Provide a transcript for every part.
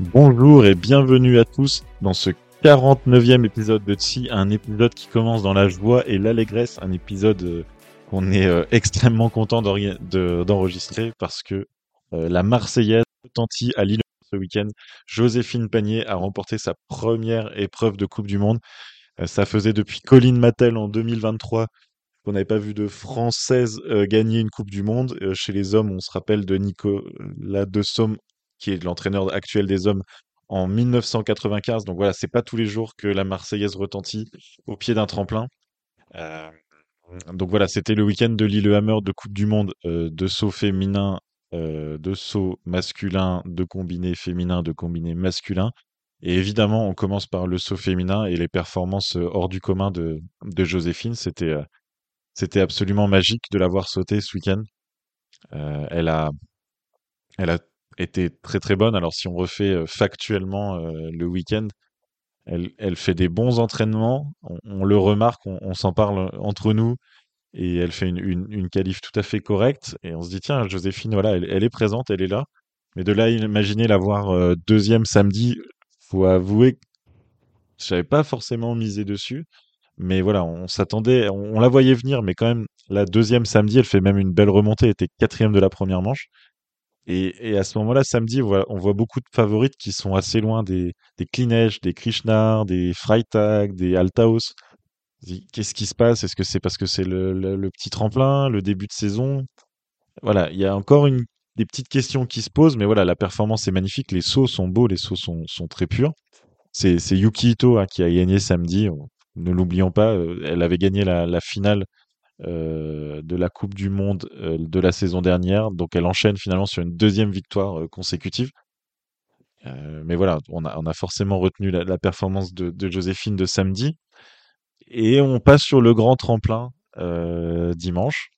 Bonjour et bienvenue à tous dans ce 49e épisode de Tsi, un épisode qui commence dans la joie et l'allégresse, un épisode euh, qu'on est euh, extrêmement content d'enregistrer parce que euh, la Marseillaise retentit à Lille ce week-end. Joséphine Panier a remporté sa première épreuve de Coupe du Monde. ça faisait depuis Colline Mattel en 2023 qu'on n'avait pas vu de Française gagner une Coupe du Monde. chez les hommes, on se rappelle de Nicolas de Somme qui est l'entraîneur actuel des hommes en 1995. Donc voilà, c'est pas tous les jours que la Marseillaise retentit au pied d'un tremplin. Euh, donc voilà, c'était le week-end de Lillehammer de Coupe du Monde euh, de saut féminin, euh, de saut masculin, de combiné féminin, de combiné masculin. Et évidemment, on commence par le saut féminin et les performances hors du commun de, de Joséphine. C'était c'était absolument magique de l'avoir sauté ce week-end. elle a elle a était très très bonne. Alors si on refait euh, factuellement euh, le week-end, elle, fait des bons entraînements, on, le remarque, on, s'en parle entre nous, et elle fait une, une, qualif tout à fait correcte, et on se dit, tiens, Joséphine, voilà, elle, est présente, elle est là. Mais de là, imaginer la voir euh, deuxième samedi, faut avouer que je pas forcément misé dessus. Mais voilà, on s'attendait, on, on, la voyait venir, mais quand même, la deuxième samedi, elle fait même une belle remontée, elle était quatrième de la première manche. Et, à ce moment-là, samedi, on voit, beaucoup de favorites qui sont assez loin des, des Klinesh, des Krishnar, des Freitag, des Altaos. Qu'est-ce qui se passe? Est-ce que c'est parce que c'est le, petit tremplin, le début de saison? Voilà, il y a encore des petites questions qui se posent, mais voilà, la performance est magnifique, les sauts sont beaux, les sauts sont, très purs. C'est Yuki Ito hein, qui a gagné samedi, ne l'oublions pas, euh, elle avait gagné la finale euh, de la Coupe du Monde euh, de la saison dernière. Donc elle enchaîne finalement sur une deuxième victoire euh, consécutive. mais voilà, on a, forcément retenu la, performance de, Joséphine de samedi. Et on passe sur le grand tremplin dimanche.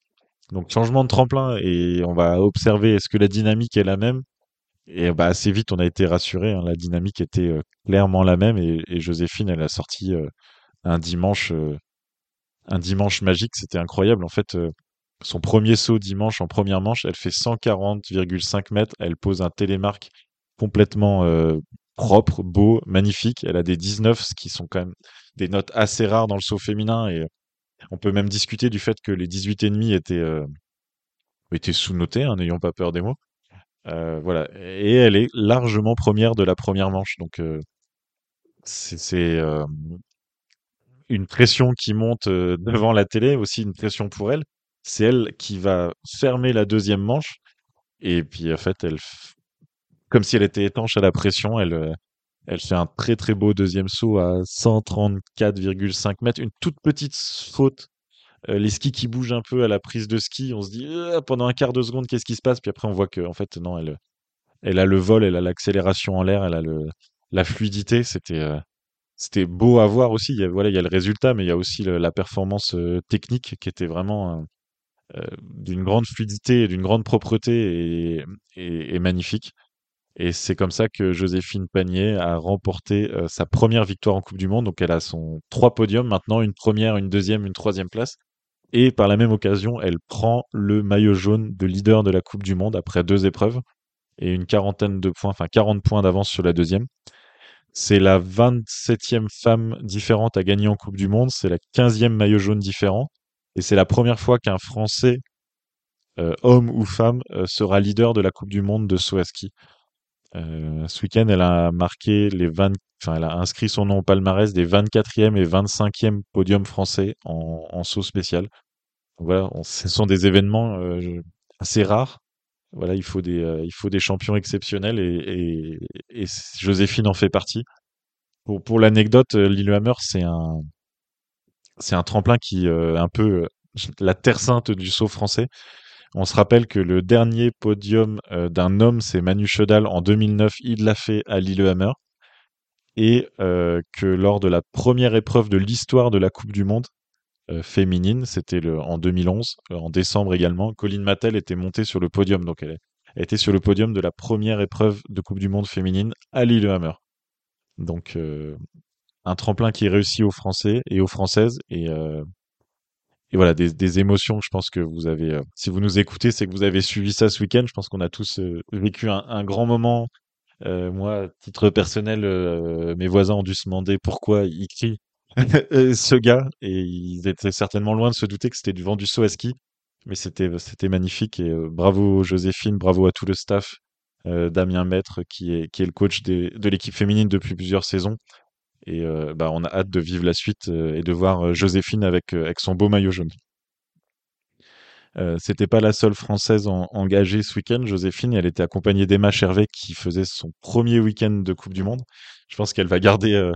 Donc changement de tremplin et on va observer est-ce que la dynamique est la même? Et bah, assez vite, on a été rassuré. Hein, la dynamique était clairement la même et, Joséphine, elle a sorti un dimanche un dimanche magique, c'était incroyable. En fait, euh, son premier saut dimanche en première manche, elle fait 140,5 mètres. Elle pose un télémarque complètement euh, propre, beau, magnifique. Elle a des 19, ce qui sont quand même des notes assez rares dans le saut féminin. Et on peut même discuter du fait que les 18,5 étaient, euh, étaient sous-notés, hein, n'ayons pas peur des mots. voilà. Et elle est largement première de la première manche. Donc, c'est une pression qui monte euh, devant la télé, aussi une pression pour elle. C'est elle qui va fermer la deuxième manche. Et puis, en fait, elle, comme si elle était étanche à la pression, elle, euh, elle fait un très très beau deuxième saut à 134,5 mètres. Une toute petite faute. Euh, les skis qui bougent un peu à la prise de ski, on se dit pendant un quart de seconde qu'est-ce qui se passe? Puis après on voit que en fait non, elle, elle a le vol, elle a l'accélération en l'air, elle a le, la fluidité. C'était c'était beau à voir aussi. Il y a, le résultat, mais il y a aussi la performance euh, technique qui était vraiment euh, d'une grande fluidité et d'une grande propreté et, magnifique. Et c'est comme ça que Joséphine Panier a remporté euh, sa première victoire en Coupe du Monde. Donc elle a son trois podiums maintenant, une première, une deuxième, une troisième place. Et par la même occasion, elle prend le maillot jaune de leader de la Coupe du Monde après deux épreuves et une quarantaine de points, enfin 40 points d'avance sur la deuxième. C'est la 27e femme différente à gagner en Coupe du Monde. C'est la 15e maillot jaune différent. Et c'est la première fois qu'un Français, euh, homme ou femme, euh, sera leader de la Coupe du Monde de saut euh, ce week-end, elle a marqué les 20, enfin, elle a inscrit son nom au palmarès des 24e et 25e podiums français en, saut spécial. voilà, ce sont des événements assez rares voilà, il faut des, euh, il champions exceptionnels et, Joséphine en fait partie. Pour, l'anecdote, euh, Lillehammer, c'est un, c'est un tremplin qui euh, un peu la terre sainte du saut français. On se rappelle que le dernier podium euh, d'un homme, c'est Manu Chodal en 2009. Il l'a fait à Lillehammer. Et euh, que lors de la première épreuve de l'histoire de la Coupe du Monde euh, féminine, c'était en 2011, en décembre également, Colline Mattel était montée sur le podium. Donc elle, était sur le podium de la première épreuve de Coupe du Monde féminine à Lillehammer. Donc un tremplin qui est réussi aux Français et aux Françaises. Et et voilà des, émotions je pense que vous avez euh, si vous nous écoutez c'est que vous avez suivi ça ce week-end je pense qu'on a tous euh, vécu un, grand moment euh, moi titre personnel euh, mes voisins ont dû se demander pourquoi il crie ce gars et ils étaient certainement loin de se douter que c'était du vent du saut à ski mais c'était c'était magnifique et bravo Joséphine bravo à tout le staff Damien Maître qui est qui est le coach de l'équipe féminine depuis plusieurs saisons et euh, bah, on a hâte de vivre la suite euh, et de voir euh, Joséphine avec, avec son beau maillot jaune. Euh, c'était pas la seule française engagée ce week-end, Joséphine. Elle était accompagnée d'Emma Chervet qui faisait son premier week-end de Coupe du Monde. Je pense qu'elle va garder,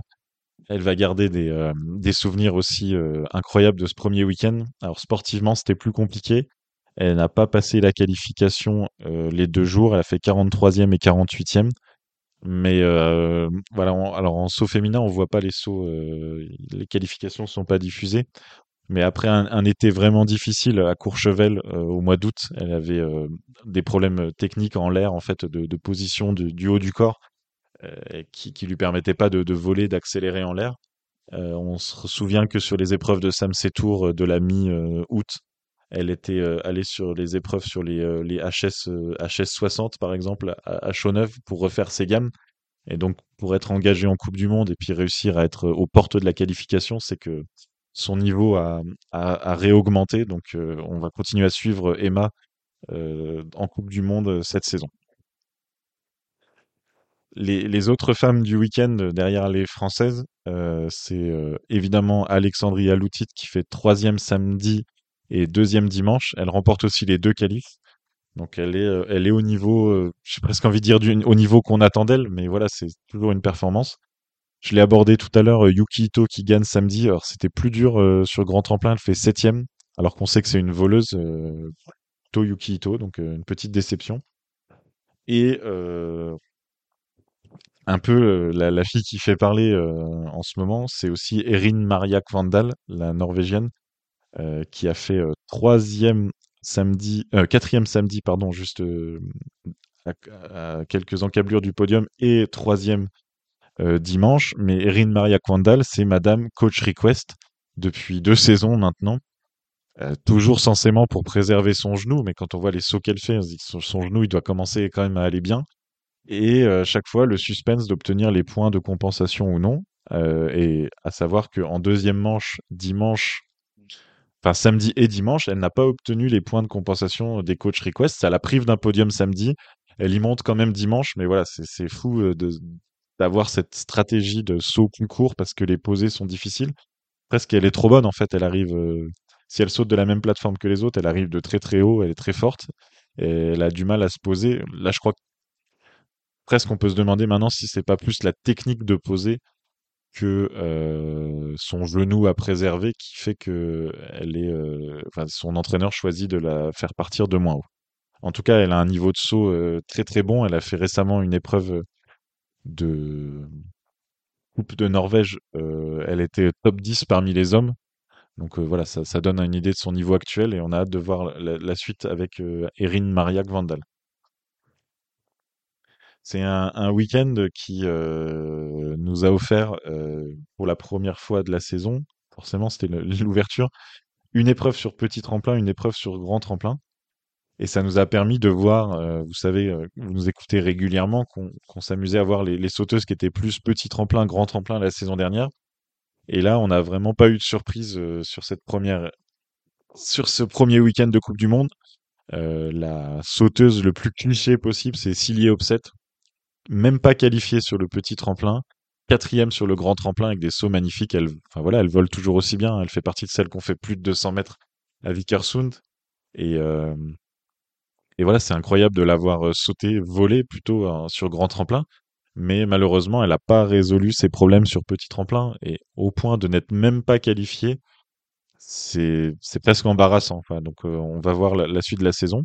elle va garder des, des souvenirs aussi incroyables de ce premier week-end. Alors sportivement, c'était plus compliqué. Elle n'a pas passé la qualification les deux jours. Elle a fait 43e et 48e. Mais euh, voilà, alors en saut féminin, on voit pas les sauts, euh, les qualifications sont pas diffusées. Mais après un, été vraiment difficile à Courchevel euh, au mois d'août, elle avait des problèmes techniques en l'air, en fait, de, position du haut du corps, qui, qui lui permettaient pas de, voler, d'accélérer en l'air. on se souvient que sur les épreuves de Sam Setour de la mi-août, elle était allée sur les épreuves sur les, les HS, HS 60 par exemple à, à Chauneuf pour refaire ses gammes. Et donc pour être engagée en Coupe du Monde et puis réussir à être aux portes de la qualification, c'est que son niveau a, a, réaugmenté. Donc on va continuer à suivre Emma en Coupe du Monde cette saison. Les, autres femmes du week-end derrière les françaises, euh, c'est évidemment Alexandria Loutit qui fait troisième samedi et deuxième dimanche. Elle remporte aussi les deux qualifs. Donc elle est, euh, elle est au niveau, euh, j'ai presque envie de dire au niveau qu'on attend d'elle, mais voilà, c'est toujours une performance. Je l'ai abordé tout à l'heure, euh, Yuki Ito qui gagne samedi. Alors c'était plus dur sur grand tremplin, elle fait septième, alors qu'on sait que c'est une voleuse, euh, To Yuki Ito, donc une petite déception. Et un peu la, la, fille qui fait parler en ce moment, c'est aussi Erin Mariak Vandal, la norvégienne, euh, qui a fait euh, troisième samedi, euh, quatrième samedi, pardon, juste à, quelques encablures du podium, et troisième dimanche. Mais Erin Maria Kwandal, c'est Madame Coach Request depuis deux saisons maintenant. toujours censément pour préserver son genou, mais quand on voit les sauts qu'elle fait, on dit que son, genou, il doit commencer quand même à aller bien. Et chaque fois, le suspense d'obtenir les points de compensation ou non. et à savoir qu'en deuxième manche, dimanche, enfin samedi et dimanche, elle n'a pas obtenu les points de compensation des coach requests. Ça la prive d'un podium samedi. Elle y monte quand même dimanche, mais voilà, c'est fou euh, d'avoir cette stratégie de saut plus court parce que les posées sont difficiles. Presque, elle est trop bonne en fait. Elle arrive, euh, si elle saute de la même plateforme que les autres, elle arrive de très très haut. Elle est très forte et elle a du mal à se poser. Là, je crois que presque on peut se demander maintenant si c'est pas plus la technique de poser que euh, son genou à préserver qui fait que euh, son entraîneur choisit de la faire partir de moins haut. En tout cas, elle a un niveau de saut euh, très très bon. Elle a fait récemment une épreuve de Coupe de Norvège. elle était top 10 parmi les hommes. Donc voilà, ça, ça, donne une idée de son niveau actuel et on a hâte de voir la, la suite avec Erin Mariak Vandal. C'est un, week-end qui euh, nous a offert, euh, pour la première fois de la saison, forcément c'était l'ouverture, une épreuve sur petit tremplin, une épreuve sur grand tremplin. Et ça nous a permis de voir, euh, vous savez, vous nous écoutez régulièrement, qu'on s'amusait à voir les, sauteuses qui étaient plus petit tremplin, grand tremplin la saison dernière. Et là, on n'a vraiment pas eu de surprise sur cette première, sur ce premier week-end de Coupe du Monde. la sauteuse le plus cliché possible, c'est Cillier Opset, même pas qualifiée sur le petit tremplin, quatrième sur le grand tremplin avec des sauts magnifiques. Elle, voilà, elle vole toujours aussi bien. Elle fait partie de celles qu'on fait plus de 200 mètres à Vikersund. Et, euh, et voilà, c'est incroyable de l'avoir euh, sauté, volé plutôt hein, sur grand tremplin. Mais malheureusement, elle n'a pas résolu ses problèmes sur petit tremplin et au point de n'être même pas qualifiée c'est presque embarrassant. Donc on va voir la, suite de la saison.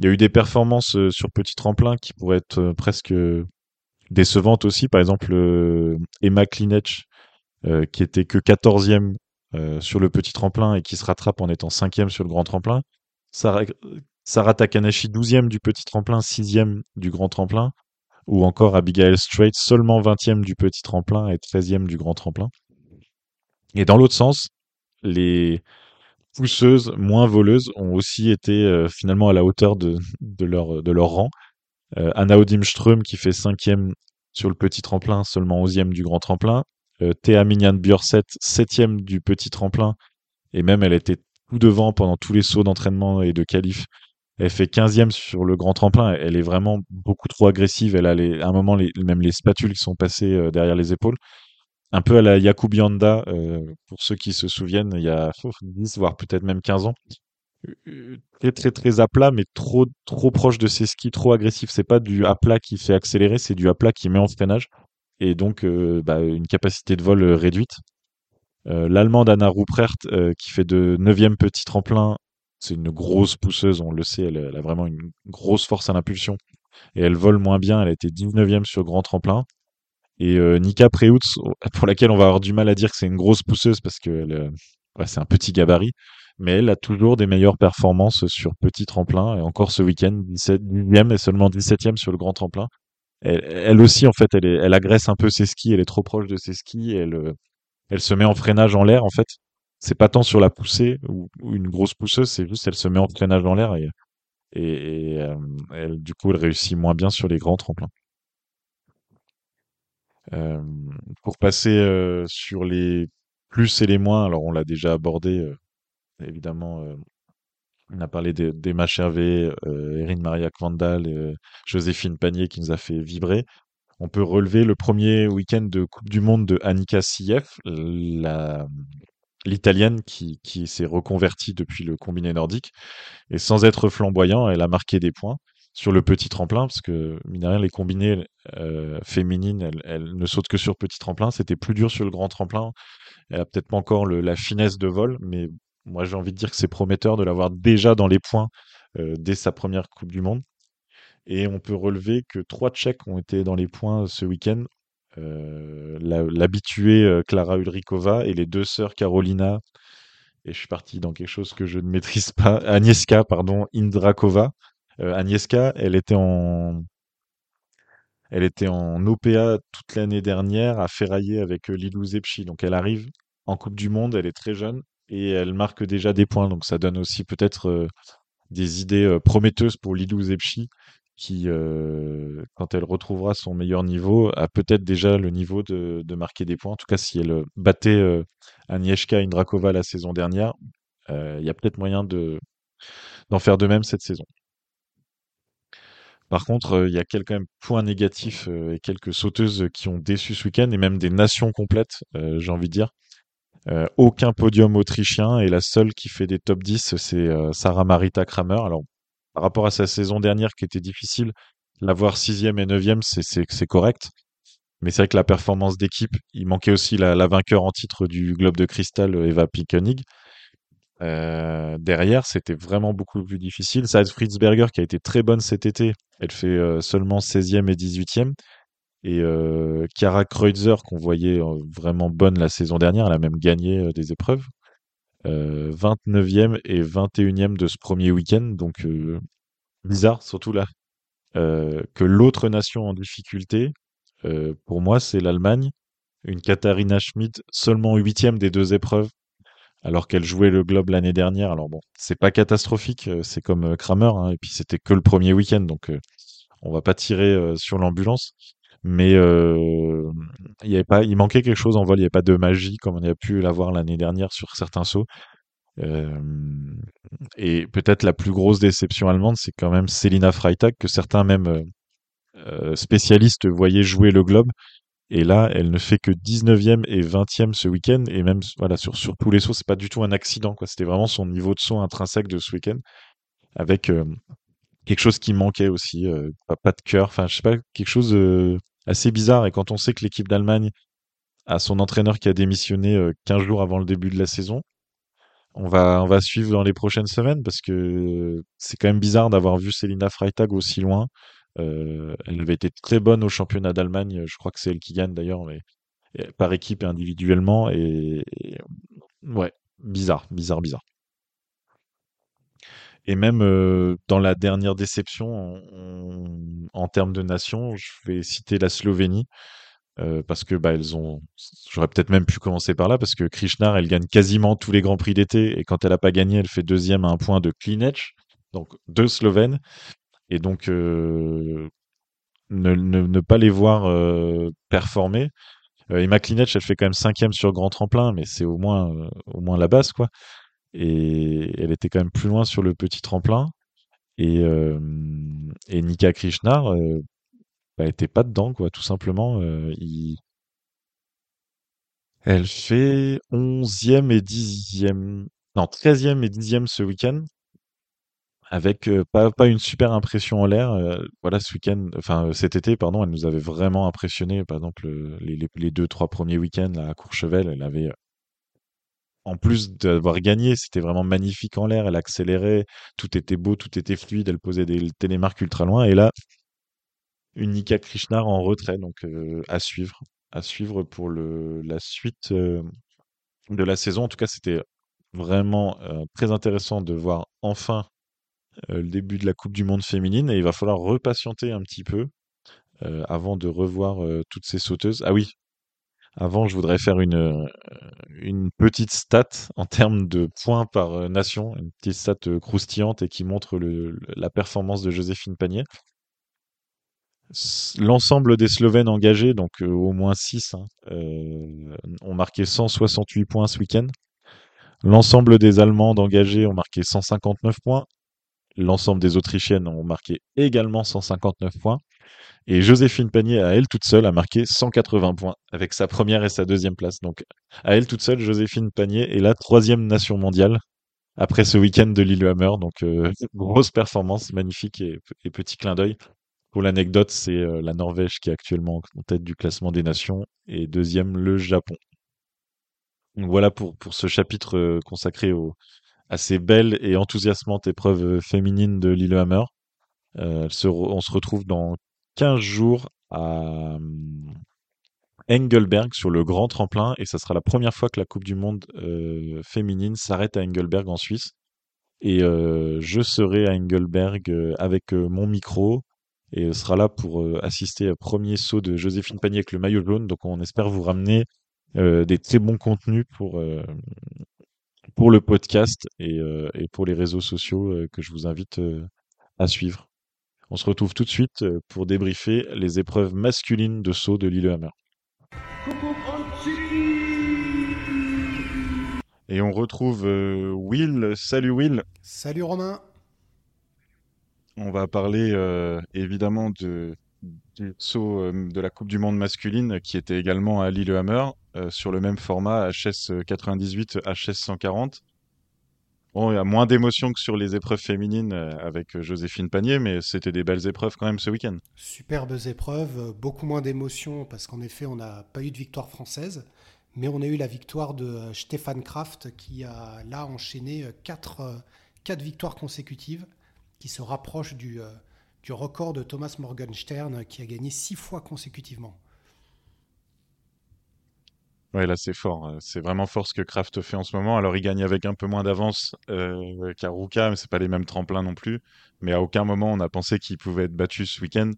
Il y a eu des performances sur petit tremplin qui pourraient être presque décevantes aussi. Par exemple, Emma Klinech, qui était que 14e sur le petit tremplin et qui se rattrape en étant 5e sur le grand tremplin. Sarah, Sarah Takanashi, 12e du petit tremplin, 6e du grand tremplin. Ou encore Abigail Strait, seulement 20e du petit tremplin et 13e du grand tremplin. Et dans l'autre sens, les pousseuses moins voleuses ont aussi été euh, finalement à la hauteur de, leur, rang. Euh, Anna Odimström qui fait cinquième sur le petit tremplin, seulement onzième du grand tremplin. Euh, Thea Minian Björset, septième du petit tremplin, et même elle était tout devant pendant tous les sauts d'entraînement et de qualif. Elle fait quinzième sur le grand tremplin. Elle est vraiment beaucoup trop agressive. Elle a à un moment même les spatules qui sont passées euh, derrière les épaules un peu à la Yakubianda, euh, pour ceux qui se souviennent, il y a 10, voire peut-être même 15 ans. Euh, très très très à plat, mais trop trop proche de ses skis, trop agressif. C'est pas du à plat qui fait accélérer, c'est du à plat qui met en freinage et donc euh, bah, une capacité de vol réduite. L'allemande Anna Ruprecht qui fait de 9e petit tremplin, c'est une grosse pousseuse, on le sait, elle, elle, a vraiment une grosse force à l'impulsion et elle vole moins bien. Elle a été 19e sur grand tremplin. Et euh, Nika Preutz, pour laquelle on va avoir du mal à dire que c'est une grosse pousseuse parce que euh, c'est un petit gabarit, mais elle a toujours des meilleures performances sur petit tremplin. Et encore ce week-end, 17, e et seulement 17e sur le grand tremplin. Elle, aussi, en fait, elle, agresse un peu ses skis, elle est trop proche de ses skis, elle, euh, elle se met en freinage en l'air, en fait. C'est pas tant sur la poussée ou, une grosse pousseuse, c'est juste elle se met en freinage en l'air et, et, elle, du coup, elle réussit moins bien sur les grands tremplins. Euh, pour passer euh, sur les plus et les moins, alors on l'a déjà abordé, euh, évidemment, on a parlé d'Emma Hervé, Erin Maria Kvandal, et Joséphine Panier qui nous a fait vibrer. On peut relever le premier week-end de Coupe du Monde de Annika Sief, l'italienne qui s'est reconvertie depuis le combiné nordique. Et sans être flamboyant, elle a marqué des points sur le petit tremplin, parce que, mine rien, les combinés euh, féminines, elles, ne sautent que sur petit tremplin. C'était plus dur sur le grand tremplin. Elle a peut-être pas encore la finesse de vol, mais moi j'ai envie de dire que c'est prometteur de l'avoir déjà dans les points euh, dès sa première Coupe du Monde. Et on peut relever que trois Tchèques ont été dans les points ce week-end. Euh, l'habituée Clara Ulrikova et les deux sœurs Carolina, et je suis parti dans quelque chose que je ne maîtrise pas, Agnieszka, pardon, Indrakova, Agnieszka, elle était en elle était en OPA toute l'année dernière à ferrailler avec euh, Lilou Zepchi. Donc elle arrive en Coupe du Monde, elle est très jeune et elle marque déjà des points. Donc ça donne aussi peut-être euh, des idées prometteuses pour Lilou Zepchi qui, quand elle retrouvera son meilleur niveau, a peut-être déjà le niveau de, marquer des points. En tout cas, si elle battait Agnieszka Indrakova la saison dernière, il y a peut-être moyen de d'en faire de même cette saison. Par contre, euh, il y a quelques points négatifs euh, et quelques sauteuses qui ont déçu ce week-end, et même des nations complètes, euh, j'ai envie de dire. aucun podium autrichien, et la seule qui fait des top 10, c'est Sarah Marita Kramer. Alors, par rapport à sa saison dernière qui était difficile, l'avoir sixième et neuvième, c'est correct. Mais c'est vrai que la performance d'équipe, il manquait aussi la, la, vainqueur en titre du Globe de Cristal, Eva Pickenig. Euh, derrière, c'était vraiment beaucoup plus difficile. Saad Fritzberger, qui a été très bonne cet été, elle fait euh, seulement 16e et 18e. Et euh, Chiara Kreutzer, qu'on voyait vraiment bonne la saison dernière, elle a même gagné des épreuves. 29e et 21e de ce premier week-end. Donc, bizarre, surtout là, que l'autre nation en difficulté, pour moi, c'est l'Allemagne. Une Katharina Schmidt, seulement 8e des deux épreuves alors qu'elle jouait le Globe l'année dernière. Alors bon, c'est pas catastrophique, euh, c'est comme euh, Kramer, hein, et puis c'était que le premier week-end, donc euh, on va pas tirer sur l'ambulance. Mais il y avait pas, il manquait quelque chose en vol, il n'y avait pas de magie comme on a pu l'avoir l'année dernière sur certains sauts. et peut-être la plus grosse déception allemande, c'est quand même Selina Freitag, que certains même spécialistes voyaient jouer le Globe et là, elle ne fait que 19e et 20e ce week-end. Et même voilà, sur, sur tous les sauts, c'est pas du tout un accident. quoi. C'était vraiment son niveau de saut intrinsèque de ce week-end. Avec euh, quelque chose qui manquait aussi. Euh, pas, de cœur. Enfin, je sais pas, quelque chose euh, assez bizarre. Et quand on sait que l'équipe d'Allemagne a son entraîneur qui a démissionné 15 jours avant le début de la saison, on va, on va suivre dans les prochaines semaines parce que c'est quand même bizarre d'avoir vu Selina Freitag aussi loin. Euh, elle avait été très bonne au championnat d'Allemagne. Je crois que c'est elle qui gagne d'ailleurs, mais par équipe et individuellement. Et, ouais, bizarre, bizarre, bizarre. Et même euh, dans la dernière déception en, termes de nation, je vais citer la Slovénie. Euh, parce que bah elles ont j'aurais peut-être même pu commencer par là parce que Krishnar elle gagne quasiment tous les grands prix d'été et quand elle a pas gagné elle fait deuxième à un point de Klinec donc deux Slovènes et donc euh, ne, pas les voir euh, performer. Et Klinec elle fait quand même cinquième sur grand tremplin mais c'est au moins la base quoi. Et elle était quand même plus loin sur le petit tremplin. Et, Nika Krishnar elle était pas dedans, quoi, tout simplement. Euh, elle fait 11e et 10e, non, 13e et 10e ce week-end, avec euh, pas, une super impression en l'air. Euh, voilà, ce week-end, enfin cet été, pardon, elle nous avait vraiment impressionné. Par exemple, les, les, deux, trois premiers week-ends à Courchevel, elle avait, en plus d'avoir gagné, c'était vraiment magnifique en l'air. Elle accélérait, tout était beau, tout était fluide. Elle posait des télémarques ultra loin. Et là, Unika Krishnar en retrait, donc euh, à suivre, à suivre pour le, la suite euh, de la saison. En tout cas, c'était vraiment euh, très intéressant de voir enfin le début de la Coupe du Monde féminine et il va falloir repatienter un petit peu avant de revoir toutes ces sauteuses. Ah oui, avant, je voudrais faire une, une petite stat en termes de points par nation, une petite stat croustillante et qui montre la performance de Joséphine Panier l'ensemble des Slovènes engagés, donc euh, au moins 6, hein, euh, ont marqué 168 points ce week-end. L'ensemble des Allemandes engagées ont marqué 159 points. L'ensemble des Autrichiennes ont marqué également 159 points. Et Joséphine Panier, à elle toute seule, a marqué 180 points avec sa première et sa deuxième place. Donc, à elle toute seule, Joséphine Panier est la troisième nation mondiale après ce week-end de Lillehammer. Donc, euh, grosse performance, magnifique et petit clin d'œil. Pour l'anecdote, c'est euh, la Norvège qui est actuellement en tête du classement des nations et deuxième le Japon. Voilà pour, pour ce chapitre euh, consacré au, à ces belles et enthousiasmantes épreuves euh, féminines de Lillehammer. Euh, on se retrouve dans 15 jours à Engelberg sur le grand tremplin et ça sera la première fois que la Coupe du Monde féminine s'arrête à Engelberg en Suisse. Et je serai à Engelberg avec mon micro, et sera là pour euh, assister au premier saut de Joséphine Panier avec le maillot jaune. Donc on espère vous ramener euh, des très bons contenus pour, euh, pour le podcast et, et, pour les réseaux sociaux que je vous invite à suivre. On se retrouve tout de suite pour débriefer les épreuves masculines de saut de Lillehammer. Et on retrouve Will. Salut Will. Salut Romain. On va parler euh, évidemment de, du saut euh, de la Coupe du Monde masculine qui était également à Lillehammer euh, sur le même format HS 98, HS 140. Bon, il y a moins d'émotions que sur les épreuves féminines avec Joséphine Panier, mais c'était des belles épreuves quand même ce week-end. Superbes épreuves, beaucoup moins d'émotions parce qu'en effet, on n'a pas eu de victoire française, mais on a eu la victoire de Stéphane Kraft qui a là enchaîné quatre, quatre victoires consécutives qui se rapproche du, euh, du record de Thomas Morgenstern qui a gagné six fois consécutivement. Ouais, là c'est fort. Euh, c'est vraiment fort ce que Kraft fait en ce moment. Alors il gagne avec un peu moins d'avance euh, qu'Aruka, mais c'est pas les mêmes tremplins non plus. Mais à aucun moment on a pensé qu'il pouvait être battu ce week-end.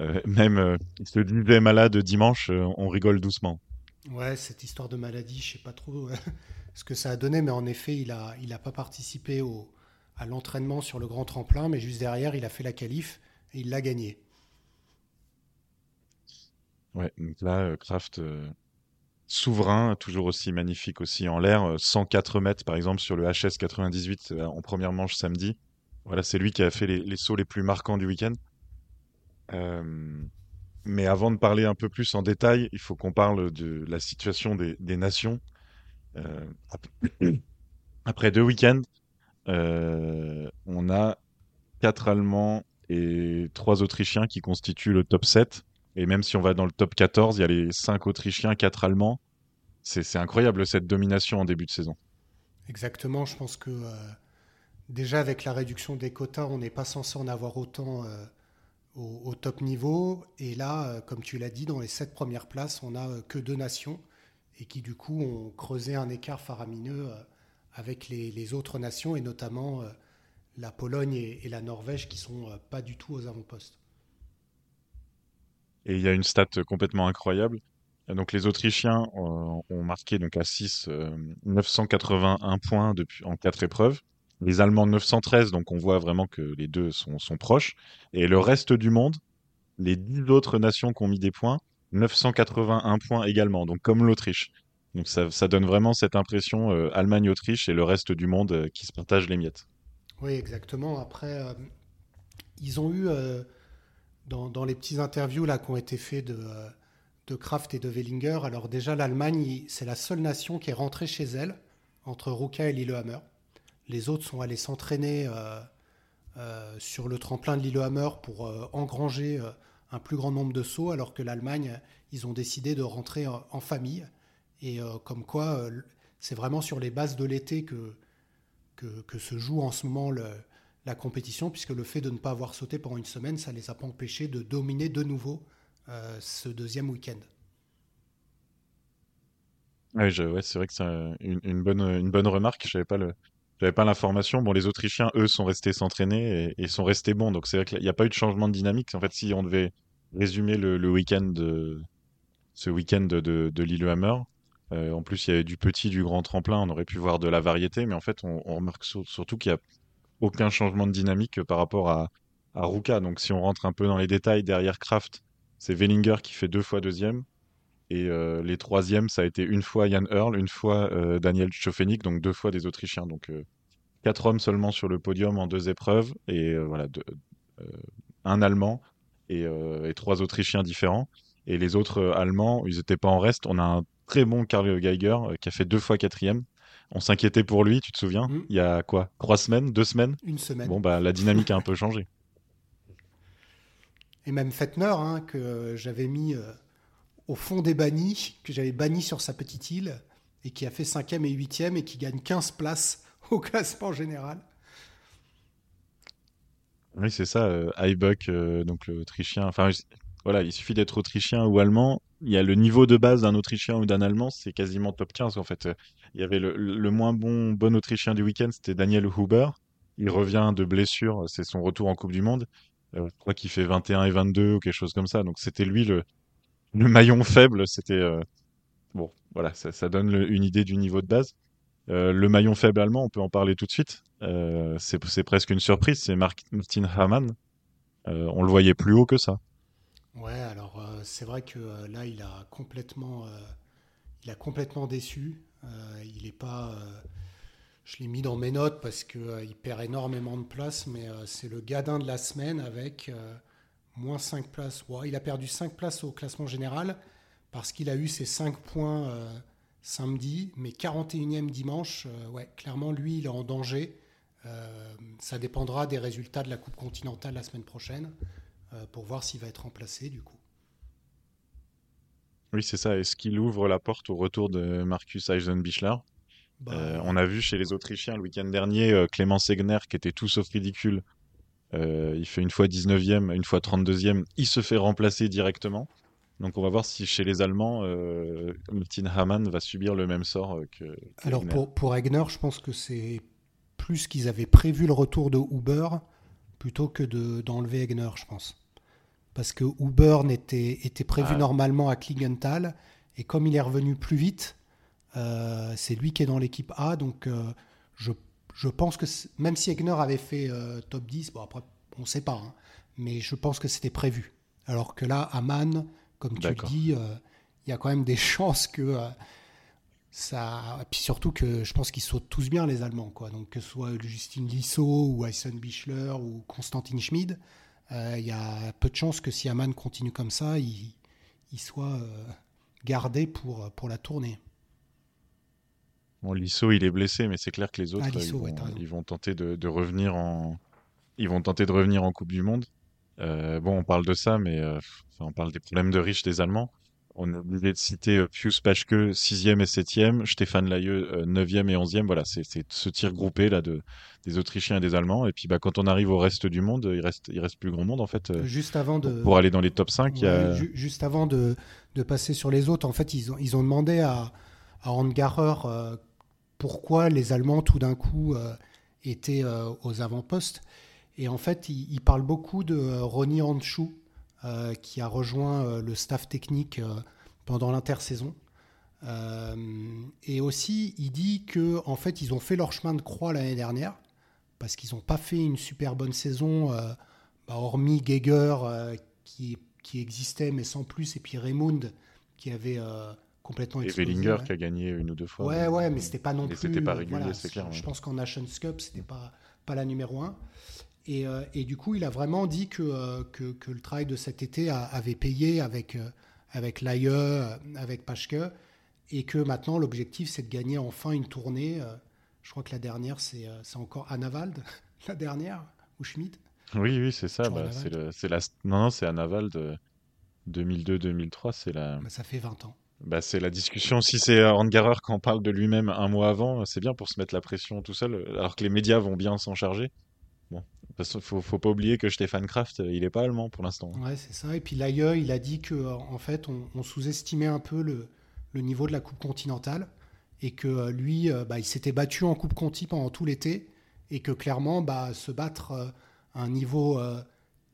Euh, même il se disait malade dimanche, on rigole doucement. Ouais, cette histoire de maladie, je sais pas trop ce que ça a donné, mais en effet il a il a pas participé au, à l'entraînement sur le grand tremplin, mais juste derrière, il a fait la qualif et il l'a gagné. Ouais, donc là, euh, Kraft euh, souverain, toujours aussi magnifique aussi en l'air, 104 euh, mètres par exemple sur le HS 98 en première manche samedi. Voilà, c'est lui qui a fait les, sauts les plus marquants du week-end. mais avant de parler un peu plus en détail, il faut qu'on parle de la situation des, nations. après deux week-ends, on a quatre Allemands et trois Autrichiens qui constituent le top 7. Et même si on va dans le top 14, il y a les cinq Autrichiens, quatre Allemands. C'est incroyable cette domination en début de saison. Exactement, je pense que déjà avec la réduction des quotas, on n'est pas censé en avoir autant au, top niveau. Et là, comme tu l'as dit, dans les sept premières places, on n'a que deux nations et qui du coup ont creusé un écart faramineux avec les, autres nations et notamment la Pologne et, la Norvège qui sont pas du tout aux avant-postes. Et il y a une stat complètement incroyable. Les Autrichiens ont marqué donc à 6 981 euh, points depuis, en quatre épreuves. Les Allemands 913, donc on voit vraiment que les deux sont, sont proches. Et le reste du monde, les 10 autres nations qui ont mis des points, 981 points également, donc comme l'Autriche. Donc ça, donne vraiment cette impression euh, Allemagne-Autriche et le reste du monde euh, qui se partagent les miettes. Oui, exactement. Après, ils ont eu dans, les petits interviews là, qui ont été faits de, Kraft et de Wellinger, alors déjà l'Allemagne, c'est la seule nation qui est rentrée chez elle entre Ruka et Lillehammer. Les autres sont allés s'entraîner euh, euh, sur le tremplin de Lillehammer pour euh, engranger un plus grand nombre de sauts, alors que l'Allemagne, ils ont décidé de rentrer en, famille. Et comme quoi, c'est vraiment sur les bases de l'été que, se joue en ce moment la compétition, puisque le fait de ne pas avoir sauté pendant une semaine, ça les a pas empêchés de dominer de nouveau euh, ce deuxième week-end. Oui, ouais, c'est vrai que c'est une, bonne, remarque. Je n'avais pas l'information. Bon, les Autrichiens, eux, sont restés s'entraîner et, sont restés bons. Donc c'est vrai qu'il n'y a pas eu de changement de dynamique. En fait, si on devait résumer le, week-end de ce week-end de, de, Lillehammer, euh, en plus il y avait du petit, du grand tremplin. On aurait pu voir de la variété, mais en fait, on, remarque surtout qu'il y a aucun changement de dynamique par rapport à, Ruka. Donc si on rentre un peu dans les détails, derrière Kraft, c'est Wellinger qui fait deux fois deuxième. Et euh, les troisièmes, ça a été une fois Jan Earl, une fois euh, Daniel Schofenig, donc deux fois des Autrichiens. Donc quatre hommes seulement sur le podium en deux épreuves. Et voilà, un Allemand et, et, trois Autrichiens différents. Et les autres Allemands, ils n'étaient pas en reste. On a un très bon Karl Geiger qui a fait deux fois quatrième. On s'inquiétait pour lui, tu te souviens? Mmh. Il y a quoi? Trois semaines? Deux semaines? Une semaine. Bon, bah, la dynamique a un peu changé. Et même Fettner, hein, que j'avais mis euh, au fond des bannis, que j'avais banni sur sa petite île, et qui a fait 5e et 8e, et qui gagne 15 places au classement général. Oui, c'est ça. Euh, euh donc l'Autrichien. Enfin, voilà, il suffit d'être autrichien ou allemand. Il y a le niveau de base d'un autrichien ou d'un allemand, c'est quasiment top 15 en fait. Il y avait le, moins bon, autrichien du week-end, c'était Daniel Huber. Il revient de blessure, c'est son retour en Coupe du Monde. Euh, je crois qu'il fait 21 et 22 ou quelque chose comme ça. Donc c'était lui le, le maillon faible. C'était euh, bon, voilà, ça, donne une idée du niveau de base. Euh, le maillon faible allemand, on peut en parler tout de suite. C'est presque une surprise, c'est Martin Hamann. On le voyait plus haut que ça. Ouais, alors c'est vrai que là, il a complètement, il a complètement déçu. il n'est pas. je l'ai mis dans mes notes parce qu'il perd énormément de place, mais c'est le gadin de la semaine avec moins 5 places. il a perdu 5 places au classement général parce qu'il a eu ses 5 points samedi, mais 41e dimanche. ouais, clairement, lui, il est en danger. ça dépendra des résultats de la Coupe continentale la semaine prochaine pour voir s'il va être remplacé du coup. Oui, c'est ça. Est-ce qu'il ouvre la porte au retour de Marcus Eisenbichler? Bah, euh, On a vu chez les Autrichiens le week-end dernier euh, Clément Segner qui était tout sauf ridicule. Euh, il fait une fois 19e, une fois 32e. Il se fait remplacer directement. Donc on va voir si chez les Allemands, Martin Hamann va subir le même sort que. Alors pour, pour Egner, je pense que c'est plus qu'ils avaient prévu le retour de Huber plutôt que d'enlever Egner, je pense parce que Uber était, était prévu ah. normalement à Klingenthal, et comme il est revenu plus vite, euh, c'est lui qui est dans l'équipe A, donc euh, je, je, pense que même si Egner avait fait euh, top 10, bon après on ne sait pas, hein, mais je pense que c'était prévu. Alors que là, Aman, comme tu le dis, il y a quand même des chances que ça. Et puis surtout que je pense qu'ils sautent tous bien les Allemands, quoi. Donc que ce soit Justin Lissot ou Eisen Bichler ou Konstantin Schmid, il euh, y a peu de chances que si Aman continue comme ça, il, soit euh, gardé pour, pour la tournée. Bon, Lisso, il est blessé, mais c'est clair que les autres, ah, ils, vont, tenter de, revenir en, ils vont tenter de revenir en Coupe du Monde. Euh, bon, on parle de ça, mais on parle des problèmes de riches des Allemands. On est obligé de citer Pius Paschke, 6e et 7e, Stéphane Layeux, 9e et 11e. Voilà, c'est ce tir groupé là de, des Autrichiens et des Allemands. Et puis bah, quand on arrive au reste du monde, il reste, il reste plus grand monde en fait. Juste avant de... Pour aller dans les top 5. Juste avant de, de, passer sur les autres, en fait, ils ont, ils ont demandé à, à Handgarer pourquoi les Allemands tout d'un coup étaient aux avant-postes. Et en fait, il, il, parle beaucoup de Ronnie Hanchou, euh, qui a rejoint euh, le staff technique euh, pendant l'intersaison. et aussi, il dit que en fait, ils ont fait leur chemin de croix l'année dernière parce qu'ils n'ont pas fait une super bonne saison, bah, hormis Geiger qui, qui, existait mais sans plus, et puis Raymond qui avait complètement Et Wellinger qui a gagné une ou deux fois. Ouais, ouais, mais c'était pas non plus. C'était pas régulier, c'est clair. Je pense qu'en Nations Cup, c'était pas, pas la numéro un. Euh, et, du coup, il a vraiment dit que, euh, que, le travail de cet été avait payé avec, euh, avec l'AIE, avec Paschke, et que maintenant l'objectif c'est de gagner enfin une tournée. je crois que la dernière c'est encore Anavald, la dernière, ou Schmidt. Oui, oui, c'est ça. Bah, c'est la... Non, non, c'est Anavald 2002-2003. C'est la... Bah, ça fait 20 ans. Bah, c'est la discussion. Si c'est Handgarer quand on parle de lui-même un mois avant, c'est bien pour se mettre la pression tout seul, alors que les médias vont bien s'en charger. Bon, parce faut, pas oublier que Stefan Kraft, il est pas allemand pour l'instant. Ouais, c'est ça. Et puis l'aïeul, il a dit que euh, en fait, on, sous-estimait un peu le, le, niveau de la Coupe continentale et que euh, lui, euh, bah, il s'était battu en Coupe Conti pendant tout l'été et que clairement, bah, se battre à un niveau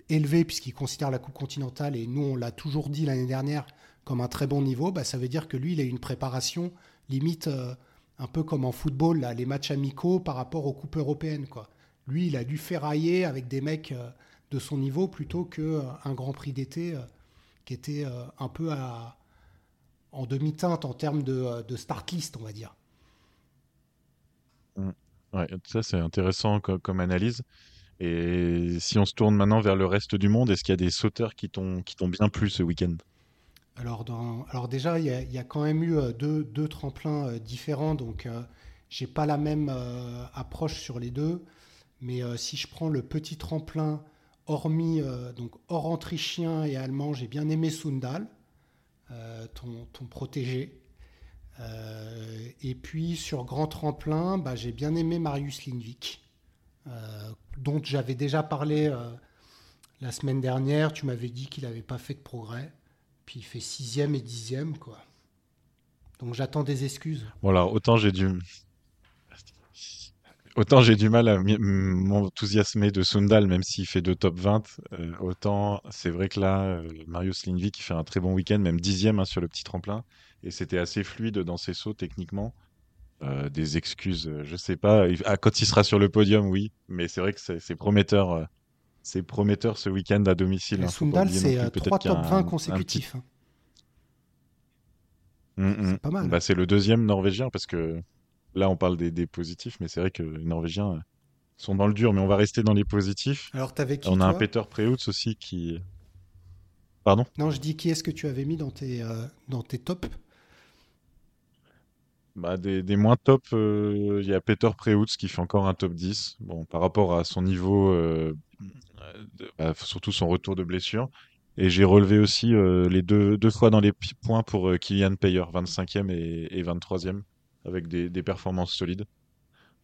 élevé puisqu'il considère la Coupe continentale et nous, on l'a toujours dit l'année dernière comme un très bon niveau, bah, ça veut dire que lui, il a une préparation limite un peu comme en football, là, les matchs amicaux par rapport aux coupes européennes, quoi. Lui, il a dû ferrailler avec des mecs euh, de son niveau plutôt qu'un euh, Grand Prix d'été euh, qui était un peu à, en demi-teinte en termes de, start list, on va dire. Mmh. Ouais, ça c'est intéressant comme, analyse. Et si on se tourne maintenant vers le reste du monde, est-ce qu'il y a des sauteurs qui t'ont bien plu ce week-end? Alors, alors déjà, il y, a, quand même eu deux, deux tremplins différents, donc j'ai pas la même approche sur les deux. Mais euh, si je prends le petit tremplin, hormis euh, donc hors autrichien et allemand, j'ai bien aimé Sundal, euh, ton, protégé. et puis sur grand tremplin, bah, j'ai bien aimé Marius Lindvik, dont j'avais déjà parlé la semaine dernière. Tu m'avais dit qu'il n'avait pas fait de progrès. Puis il fait sixième et dixième, quoi. Donc j'attends des excuses. Voilà, autant j'ai dû, autant j'ai du mal à m'enthousiasmer de Sundal, même s'il fait deux top 20. Euh, autant c'est vrai que là, euh, Marius Lindvik qui fait un très bon week-end, même dixième hein, sur le petit tremplin. Et c'était assez fluide dans ses sauts techniquement. Euh, des excuses, je sais pas. Ah, quand il sera sur le podium, oui. Mais c'est vrai que c'est prometteur. c'est prometteur ce week-end à domicile. Hein, Sundal, c'est trois top 20 consécutifs. Hein. Hum, hum. C'est pas mal. Bah, c'est le deuxième norvégien parce que Là, on parle des, positifs, mais c'est vrai que les Norvégiens sont dans le dur, mais on va rester dans les positifs. Alors, t'avais qui On a un Peter Preutz aussi qui. Pardon Non, je dis qui est-ce que tu avais mis dans tes, euh, dans tes tops bah, des, moins top, euh, il y a Peter Preutz qui fait encore un top 10. Bon, par rapport à son niveau, euh, bah, surtout son retour de blessure. Et j'ai relevé aussi les deux, deux fois dans les points pour Kylian Payer, 25e et, et 23e avec des, performances solides.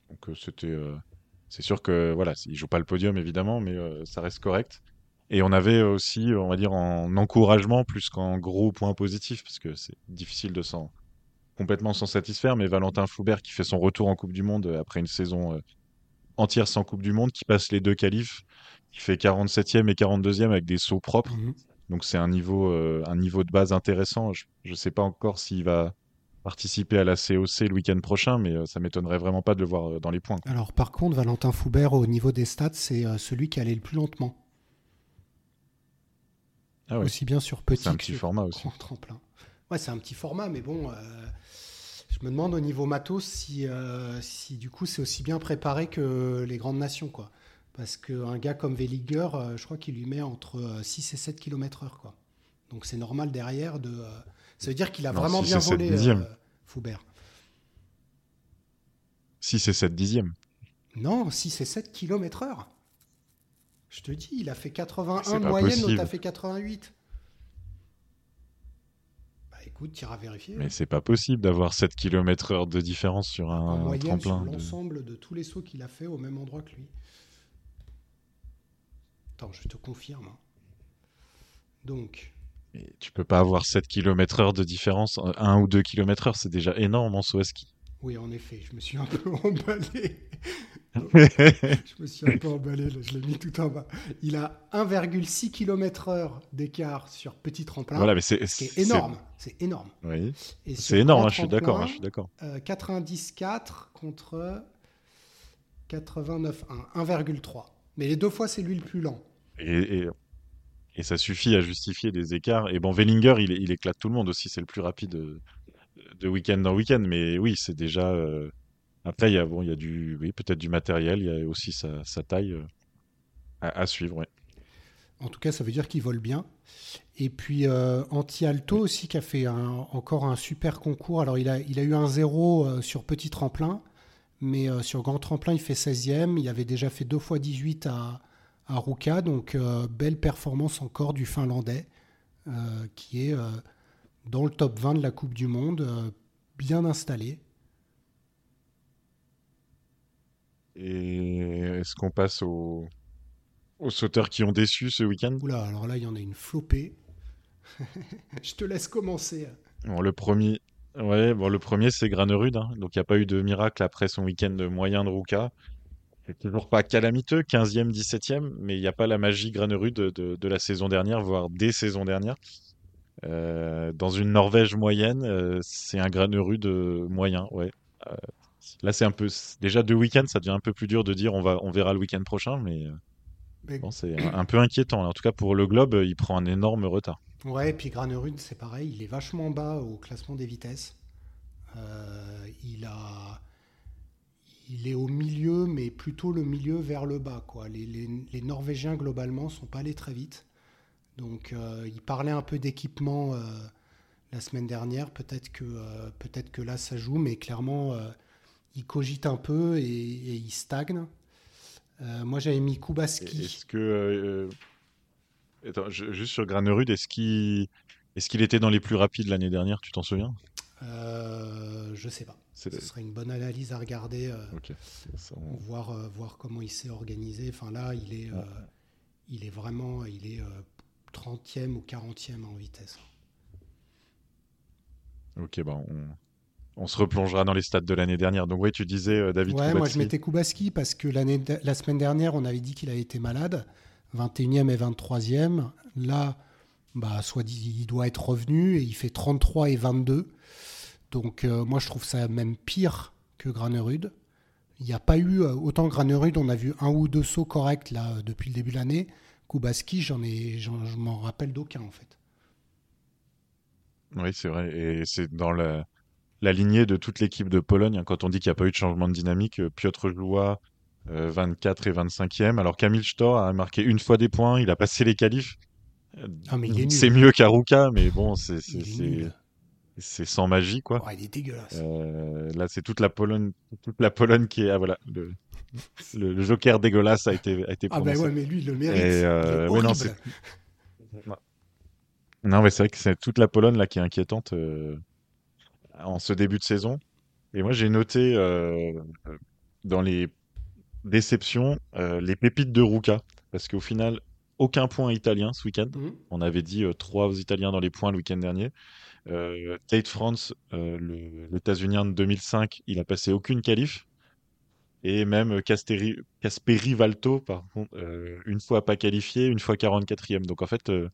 Donc euh, c'était, euh, c'est sûr que voilà, il joue pas le podium évidemment, mais euh, ça reste correct. Et on avait aussi, on va dire, en encouragement plus qu'en gros point positif, parce que c'est difficile de s'en complètement s'en satisfaire. Mais Valentin Foubert qui fait son retour en Coupe du Monde après une saison entière sans Coupe du Monde, qui passe les deux qualifs, qui fait 47e et 42e avec des sauts propres. Mmh Donc c'est un niveau, un niveau de base intéressant. Je ne sais pas encore s'il va participer à la COC le week-end prochain, mais euh, ça m'étonnerait vraiment pas de le voir euh, dans les points. Alors par contre, Valentin Foubert, au niveau des stats, c'est euh, celui qui allait le plus lentement. Ah Aussi bien sur petit. C'est un petit format aussi. Tremplin. Ouais, c'est un petit format, mais bon, je me demande au niveau matos si, si du coup c'est aussi bien préparé que les grandes nations, quoi. Parce qu'un gars comme Velliger, je crois qu'il lui met entre 6 et 7 km/h, quoi. Donc c'est normal derrière de ça veut dire qu'il a vraiment bien volé euh, Foubert. 6 et 7 dixièmes. Non, 6 et 7 km heure. Je te dis, il a fait 81 de moyenne, l'autre a fait 88. Bah écoute, tu iras vérifier. Mais c'est pas possible d'avoir 7 km heure de différence sur un en moyenne tremplin. sur de- l'ensemble de... tous les sauts qu'il a fait au même endroit que lui. Attends, je te confirme. hein. Donc, Et tu peux pas avoir 7 km heure de différence, 1 ou 2 km heure, c'est déjà énorme en saut à ski. oui, en effet, je me suis un peu emballé. Je me suis un peu emballé, là, je l'ai mis tout en bas. Il a 1,6 km heure d'écart sur petit tremplin. voilà, mais c'est énorme, c'est énorme. Oui, c'est énorme, hein, je suis d'accord, tremplin, hein, je suis d'accord. euh, 94 contre 89,1, 1,3. Mais les deux fois, c'est lui le plus lent. Et, et, et ça suffit à justifier des écarts. Et bon, Wellinger, il, il éclate tout le monde aussi, c'est le plus rapide de, de week-end en week-end. Mais oui, c'est déjà. euh, Après, il y a, bon, il y a du, oui, peut-être du matériel, il y a aussi sa, sa taille euh, à, à suivre. ouais. En tout cas, ça veut dire qu'il vole bien. Et puis euh, Anti-Alto aussi qui a fait un- encore un super concours. Alors il a, il a eu un zéro euh, sur petit tremplin, mais euh, sur grand tremplin il fait 16e. Il avait déjà fait deux fois 18 à, à Ruka, donc euh, belle performance encore du Finlandais euh, qui est euh, dans le top 20 de la Coupe du Monde, bien installé. Et est-ce qu'on passe aux, aux sauteurs qui ont déçu ce week-end? Oula, alors là il y en a une flopée. Je te laisse commencer. Bon, le premier, ouais, bon, le premier c'est Granerud, hein. donc il n'y a pas eu de miracle après son week-end moyen de Ruka. C'est toujours pas calamiteux, 15e, 17e, mais il n'y a pas la magie Granerud de, de, de la saison dernière, voire des saisons dernières. Euh, dans une Norvège moyenne, euh, c'est un Granerud moyen, ouais. Euh, là, c'est un peu, déjà deux week-ends, ça devient un peu plus dur de dire on va, on verra le week-end prochain, mais bon, c'est un, peu inquiétant. En tout cas, pour le Globe, il prend un énorme retard. Ouais, et puis Granerud, c'est pareil, il est vachement bas au classement des vitesses. Il a, il est au milieu, mais plutôt le milieu vers le bas. Les, Norvégiens globalement sont pas allés très vite. Donc, euh, il parlait un peu d'équipement euh, la semaine dernière. Peut-être que, euh, peut-être que là ça joue, mais clairement, il cogite un peu et, il stagne. Moi, j'avais mis Kubaski. Juste sur Granerud, est-ce qu'il est qu'il était dans les plus rapides l'année dernière? Tu t'en souviens? Euh, je sais pas. Ce serait une bonne analyse à regarder. euh, Ok. Ça, on- voir, euh, voir comment il s'est organisé. Enfin là, il est, euh, il est vraiment, il est euh, 30e ou 40e en vitesse. Ok, bah on... on se replongera dans les stats de l'année dernière. Donc, oui, tu disais David Ouais, moi je mettais Kubaski parce que l'année, la semaine dernière, on avait dit qu'il avait été malade, 21e et 23e. Là, bah, soit dit, il doit être revenu et il fait 33 et 22. Donc euh, moi je trouve ça même pire que Granerud. Il n'y a pas eu, euh, autant Granerud, on a vu un ou deux sauts corrects là depuis le début de l'année. Kubaski, j'en ai, je m'en rappelle d'aucun en fait. Oui, c'est vrai. Et c'est dans la, lignée de toute l'équipe de Pologne. hein, quand on dit qu'il n'y a pas eu de changement de dynamique, euh, Piotr Joua, euh, 24 et 25e. Alors, Camille Stor a marqué une fois des points. Il a passé les qualifs. Ah. C'est mieux qu'Aruka, mais bon, c'est sans magie, quoi. Oh, il est dégueulasse. Euh, là, c'est toute la Pologne, toute la Pologne qui est. Ah, voilà, le, le, le joker dégueulasse a été, a été ah ben ouais, mais lui, il le mérite. Et, Il euh, ouais, non, mais c'est vrai que c'est toute la Pologne là qui est inquiétante euh, en ce début de saison. Et moi, j'ai noté euh, dans les déceptions les pépites de Ruka, parce qu'au final, aucun point italien ce week-end. Mhm. On avait dit euh, trois Italiens dans les points le week-end dernier. Euh, Tate France, euh, l'États-Unien de 2005, il a passé aucune qualif. Et même Casteri- Casperi Valto, par contre, euh, une fois pas qualifié, une fois 44e. Donc en fait, euh,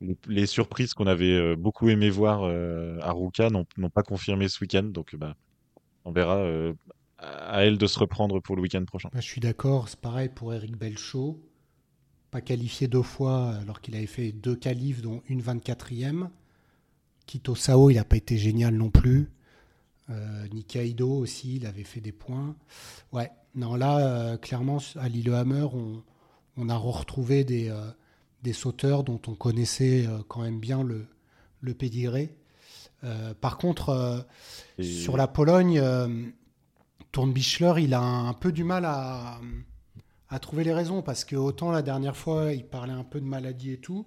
les, les surprises qu'on avait beaucoup aimé voir euh, à Ruka n'ont pas confirmé ce week-end. Donc bah, on verra euh, à à elle de se reprendre pour le week-end prochain. Bah, je suis d'accord, c'est pareil pour Eric Belchaud. Pas qualifié deux fois alors qu'il avait fait deux qualifs, dont une 24e. Kito Sao, il n'a pas été génial non plus. Euh, Nikaido aussi, il avait fait des points. Ouais, non, là, euh, clairement, à Lillehammer, on, on a retrouvé des, euh, des sauteurs dont on connaissait quand même bien le, le pédigré. Par contre, Et- sur la Pologne, Tournebichler, il a un peu du mal à, à trouver les raisons parce que autant la dernière fois, il parlait un peu de maladie et tout,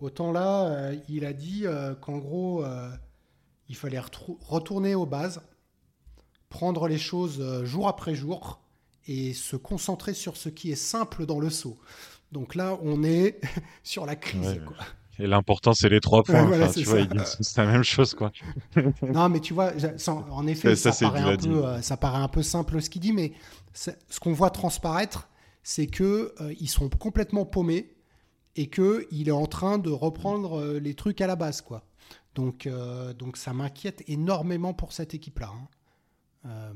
autant là, euh, il a dit euh, qu'en gros, euh, Il fallait retourner aux bases, prendre les choses jour après jour et se concentrer sur ce qui est simple dans le saut. Donc là, on est sur la crise. Et l'important, c'est les trois points. tu vois, c'est la même chose, quoi. non, mais tu vois, en effet, ça, paraît un peu, euh, ça, paraît un peu, simple ce qu'il dit, mais ce qu'on voit transparaître, c'est que euh, ils sont complètement paumés et que il est en train de reprendre euh, les trucs à la base, quoi. Donc, donc ça m'inquiète énormément pour cette équipe-là. Hein.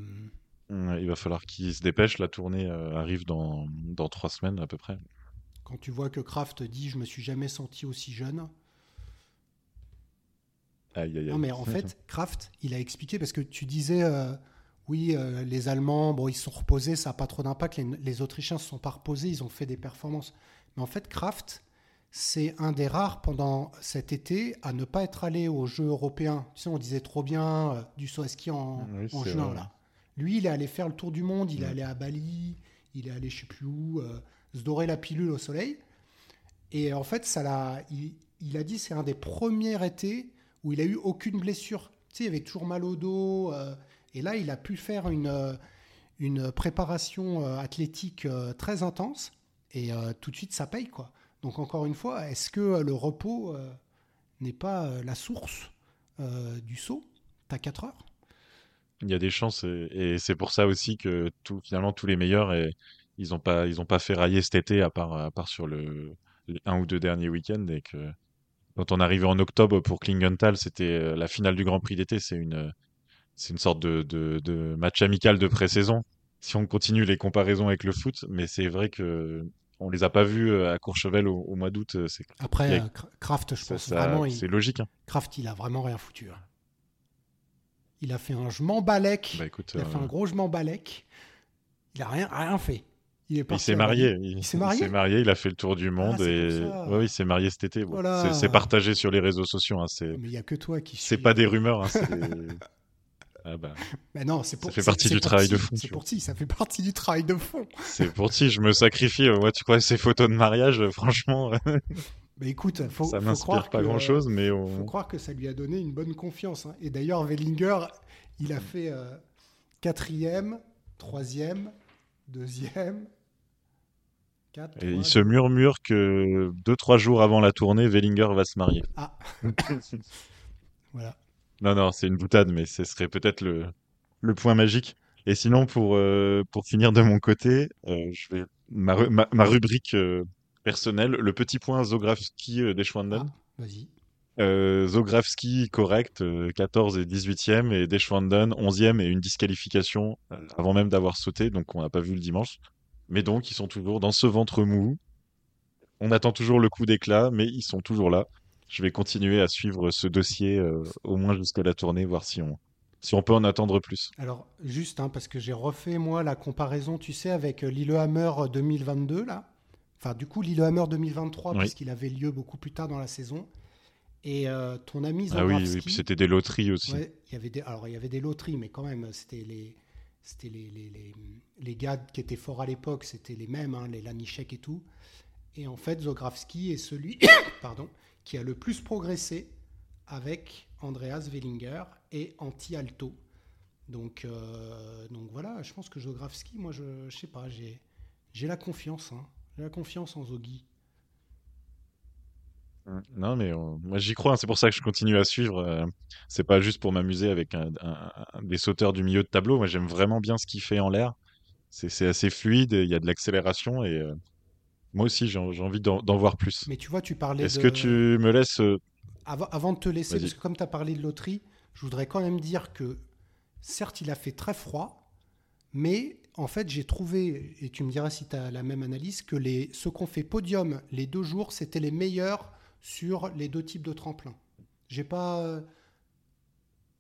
il va falloir qu'ils se dépêchent. La tournée arrive dans, dans trois semaines à peu près. Quand tu vois que Kraft dit je me suis jamais senti aussi jeune. Aïe, aïe, non mais en fait, Kraft, il a expliqué parce que tu disais euh, oui, euh, les Allemands, bon, ils se sont reposés, ça n'a pas trop d'impact. Les, Autrichiens se sont pas reposés, ils ont fait des performances. Mais en fait, Kraft, c'est un des rares pendant cet été à ne pas être allé aux Jeux européens. Tu sais, on disait trop bien euh, du saut à ski en, juin. Là. Lui, il est allé faire le tour du monde, il est allé à Bali, il est allé je sais plus où se dorer la pilule au soleil. Et en fait, ça l'a, il, a dit c'est un des premiers étés où il a eu aucune blessure. Tu sais, il avait toujours mal au dos. Euh, et là, il a pu faire une, euh, une préparation euh, athlétique très intense. Et tout de suite, ça paye, quoi. Donc, encore une fois, est-ce que le repos n'est pas la source du saut? T'as 4 heures? Il y a des chances. Et, c'est pour ça aussi que finalement, tous les meilleurs. Ils n'ont pas, ils pas fait railler cet été à part, à part sur le, les un ou deux derniers week-ends et que quand on arrivait en octobre pour Klingenthal, c'était euh, la finale du Grand Prix d'été. C'est une, c'est une sorte de, de, de match amical de pré-saison. Si on continue les comparaisons avec le foot, mais c'est vrai que on les a pas vus euh, à Courchevel au, mois d'août. Euh, Après, Kraft, je pense vraiment. C'est logique. Hein. Kraft, il a vraiment rien foutu. Hein. Il a fait un je m'en balèque. Bah, il a fait un gros je m'en balèque. Il a rien, rien fait. Il, s'est marié. Il, s'est marié. marié. Il a fait le tour du monde ah, et oui, il s'est marié cet été. C'est partagé sur les réseaux sociaux. Hein, mais il y a que toi qui. C'est pas des rumeurs. Hein, ah bah. Mais non, c'est pour. Ça fait partie du travail de fond. C'est pour si, ça fait partie du travail de fond. C'est pour si, je me sacrifie. Moi, tu crois ces photos de mariage, franchement. Mais écoute, faut, ça m'inspire pas grand chose, mais on... faut croire que ça lui a donné une bonne confiance. Hein. Et d'ailleurs, Wellinger, il a fait euh, quatrième, troisième, deuxième, et il se murmure que deux trois jours avant la tournée, Wellinger va se marier. Ah. voilà. Non non, c'est une boutade, mais ce serait peut-être le, le point magique. Et sinon, pour euh, pour finir de mon côté, euh, je vais ma, ma, rubrique euh, personnelle, le petit point Zografski Deschwanden. Ah, vas-y. Zografski correct, 14 et 18e, et Deschwanden 11e et une disqualification avant même d'avoir sauté, donc on n'a pas vu le dimanche. Mais donc, ils sont toujours dans ce ventre mou. On attend toujours le coup d'éclat, mais ils sont toujours là. Je vais continuer à suivre ce dossier euh, au moins jusqu'à la tournée, voir si on, si on peut en attendre plus. Alors, juste, hein, parce que j'ai refait, moi, la comparaison, tu sais, avec euh, Lillehammer 2022, là. Enfin, du coup, Lillehammer 2023, puisqu'il avait lieu beaucoup plus tard dans la saison. Et euh, ton ami Zagravski... Ah oui, oui, puis c'était des loteries aussi. il y avait des... Alors, il y avait des loteries, mais quand même, c'était les c'était les, les, les, gars qui étaient forts à l'époque, c'était les mêmes, hein, les Lanichek et tout. Et en fait, Zografski est celui pardon, qui a le plus progressé avec Andreas Wellinger et Anti Alto. Donc, euh, donc voilà, je pense que Zografski, moi, je, je sais pas, j'ai, j'ai la confiance. Hein. J'ai la confiance en Zogi. Mmh. Non, mais moi j'y crois, hein, c'est pour ça que je continue à suivre. Euh, c'est pas juste pour m'amuser avec des sauteurs du milieu de tableau. Moi j'aime vraiment bien ce qu'il fait en l'air. C'est assez fluide, il y a de l'accélération et euh, moi aussi j'ai envie d'en voir plus. Mais tu vois, tu parlais. Est-ce que tu me laisses. Euh, avant, de te laisser, parce que comme tu as parlé de loterie, je voudrais quand même dire que certes il a fait très froid, mais en fait j'ai trouvé, et tu me diras si tu as la même analyse, que les, ceux qu'on fait podium les deux jours, c'était les meilleurs sur les deux types de tremplins. J'ai pas.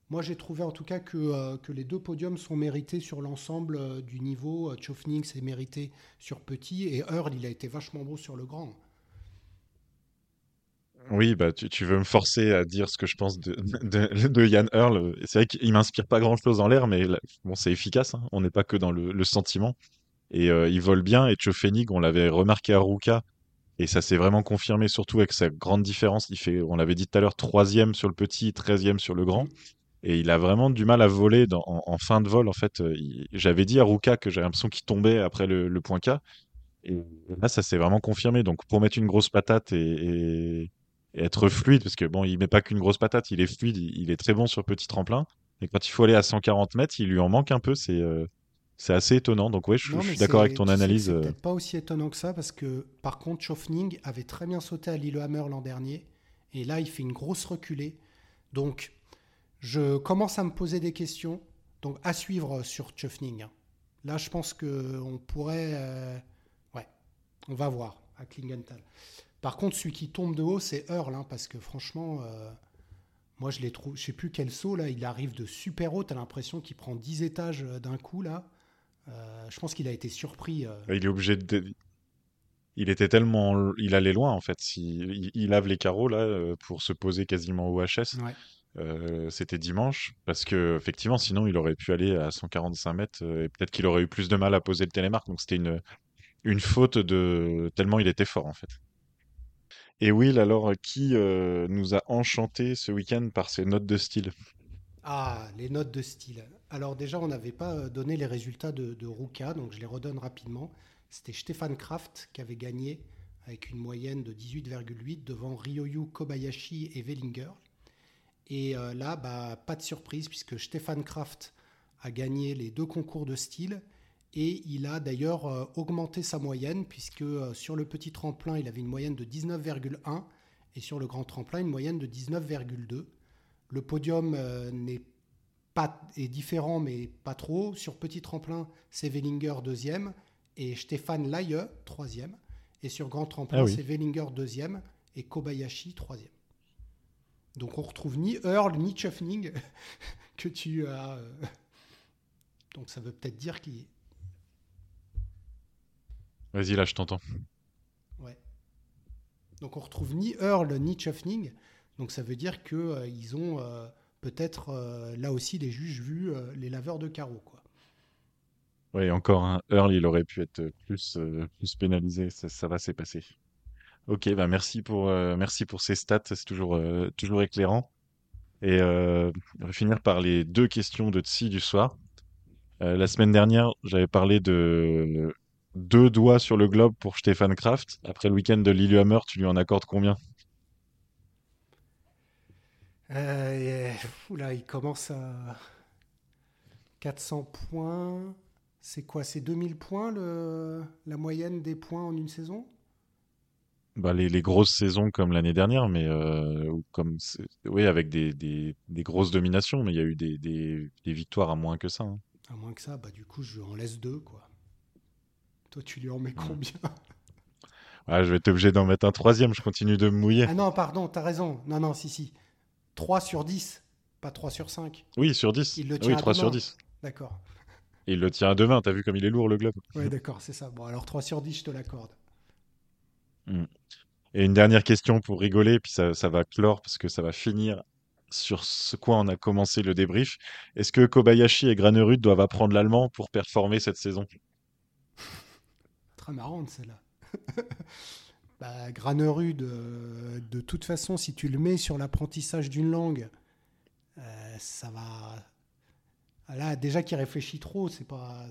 Euh, moi, j'ai trouvé en tout cas que, euh, que, les deux podiums sont mérités sur l'ensemble euh, du niveau. Chofning s'est mérité sur petit et Earl, il a été vachement beau sur le grand. Oui, bah, tu, veux me forcer à dire ce que je pense de, de, Yann Earl. C'est vrai qu'il m'inspire pas grand-chose en l'air, mais bon, c'est efficace. Hein. On n'est pas que dans le, sentiment. Et il vole bien. Et Chofenig, on l'avait remarqué à Ruka, et ça s'est vraiment confirmé, surtout avec sa grande différence. Il fait, on l'avait dit tout à l'heure, troisième sur le petit, treizième sur le grand. Et il a vraiment du mal à voler dans, en, fin de vol. En fait, j'avais dit à Ruka que j'avais l'impression qu'il tombait après le, point K. Et là, ça s'est vraiment confirmé. Donc, pour mettre une grosse patate et, être fluide, parce que bon, il met pas qu'une grosse patate, il est fluide, il, est très bon sur petit tremplin. Et quand il faut aller à 140 mètres, il lui en manque un peu. C'est c'est assez étonnant. Donc, oui, je, suis d'accord avec ton analyse. C'est peut-être pas aussi étonnant que ça, parce que par contre, Schofning avait très bien sauté à Lillehammer l'an dernier. Et là, il fait une grosse reculée. Donc, je commence à me poser des questions. Donc, à suivre sur Schofning. Hein. Là, je pense qu'on pourrait. Euh, ouais, on va voir à Klingenthal. Par contre, celui qui tombe de haut, c'est Earl, hein, parce que franchement, euh, moi, je l'ai trouvé. Je sais plus quel saut, là. Il arrive de super haut. Tu as l'impression qu'il prend 10 étages euh, d'un coup, là. je pense qu'il a été surpris. Il est obligé de. Il était tellement. Il allait loin, en fait. Il, il lave les carreaux, là, pour se poser quasiment au HS. Ouais. Euh, c'était dimanche parce que effectivement sinon il aurait pu aller à 145 mètres euh, et peut-être qu'il aurait eu plus de mal à poser le télémarque donc c'était une faute de tellement il était fort en fait. Et Will alors qui euh, nous a enchanté ce week-end par ses notes de style? Ah les notes de style. Alors déjà on n'avait pas donné les résultats de, de Ruka donc je les redonne rapidement. C'était Stéphane Kraft qui avait gagné avec une moyenne de 18,8 devant Ryoyu Kobayashi et Wellinger. Et euh, là, bah, pas de surprise puisque Stefan Kraft a gagné les deux concours de style et il a d'ailleurs euh, augmenté sa moyenne puisque euh, sur le petit tremplin, il avait une moyenne de 19,1 et sur le grand tremplin, une moyenne de 19,2. Le podium n'est pas, est différent mais pas trop. Sur petit tremplin, c'est Wellinger deuxième et Stéphane Laye troisième. Et sur grand tremplin, ah c'est Wellinger deuxième et Kobayashi troisième. Donc on retrouve ni Earl ni Chuffning que tu as. Euh, donc ça veut peut-être dire qu'il. Vas-y, là, je t'entends. Ouais. Donc on retrouve ni Earl ni Chuffning. Donc ça veut dire qu'ils euh, ils ont euh, peut-être là aussi les juges vu les laveurs de carreaux. Quoi. Oui, encore un Earl, il aurait pu être plus, plus pénalisé. Ça, ça va s'est passé. Ok, bah merci pour euh, merci pour ces stats, c'est toujours euh, toujours éclairant. Et euh, on va finir par les deux questions de Tsi du soir. la semaine dernière, j'avais parlé de deux doigts sur le globe pour Stéphane Kraft. Après le week-end de Lillehammer, tu lui en accordes combien? Là, il commence à 400 points. C'est quoi? C'est 2000 points le... la moyenne des points en une saison? Bah, les, les, grosses saisons comme l'année dernière, mais euh, comme oui, avec des, des, des, grosses dominations, mais il y a eu des, des, victoires à moins que ça. Hein. À moins que ça, bah du coup, je en laisse deux, quoi. Toi, tu lui en mets combien? Je vais être obligé d'en mettre un troisième, je continue de me mouiller. Ah non, pardon, t'as raison. Non, non, si, si. 3 sur 10, pas 3 sur 5. Oui, sur 10. Il le tient oui, 3 sur 10. D'accord. il le tient à deux mains, t'as vu comme il est lourd le globe Oui, d'accord, c'est ça. Bon, alors 3 sur 10, je te l'accorde. Mm. Et une dernière question pour rigoler, puis ça, ça, va clore parce que ça va finir sur ce quoi on a commencé le débrief. Est-ce que Kobayashi et Granerud doivent apprendre l'allemand pour performer cette saison? Très marrante celle-là. bah, Granerud, euh, de toute façon, si tu le mets sur l'apprentissage d'une langue, euh, ça va. Là, déjà qu'il réfléchit trop, c'est pas,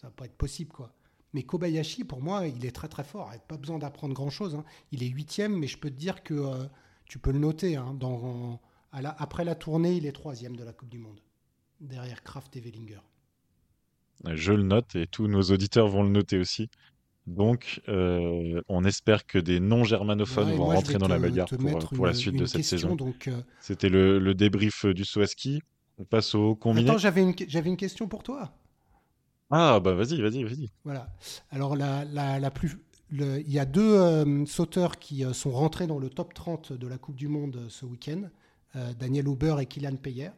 ça va pas être possible, quoi. Mais Kobayashi, pour moi, il est très très fort. Il n'a pas besoin d'apprendre grand-chose. Hein. Il est huitième, mais je peux te dire que euh, tu peux le noter. Hein, dans, après la tournée, il est troisième de la Coupe du Monde, derrière Kraft et Wellinger. Je le note et tous nos auditeurs vont le noter aussi. Donc, euh, on espère que des non-germanophones vont rentrer dans la bagarre pour, la suite de cette saison. Euh, C'était le, débrief du Swaski. On passe au combiné. Attends, j'avais une, une question pour toi. Ah, bah vas-y, vas-y, vas-y. Voilà. Alors, la, la, plus, il y a deux euh, sauteurs qui euh, sont rentrés dans le top 30 de la Coupe du Monde euh, ce week-end Daniel Huber et Kylian Peyer.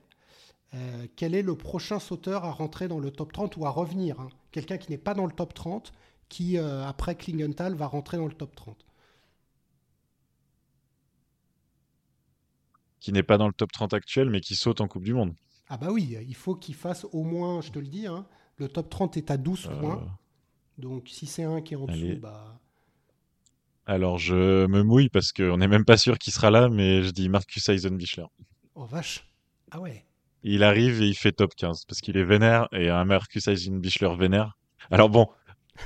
quel est le prochain sauteur à rentrer dans le top 30 ou à revenir hein? Quelqu'un qui n'est pas dans le top 30, qui, après Klingenthal, va rentrer dans le top 30 Qui n'est pas dans le top 30 actuel, mais qui saute en Coupe du Monde. Ah bah oui, il faut qu'il fasse au moins, je te le dis, hein, le top 30 est à 12 euh. points. Donc si c'est un qui est en dessous, bah. Alors je me mouille parce qu'on n'est même pas sûr qu'il sera là, mais je dis Marcus Eisenbichler. Oh vache Ah ouais il arrive et il fait top 15 parce qu'il est vénère et un Marcus Eisenbichler vénère. Alors bon,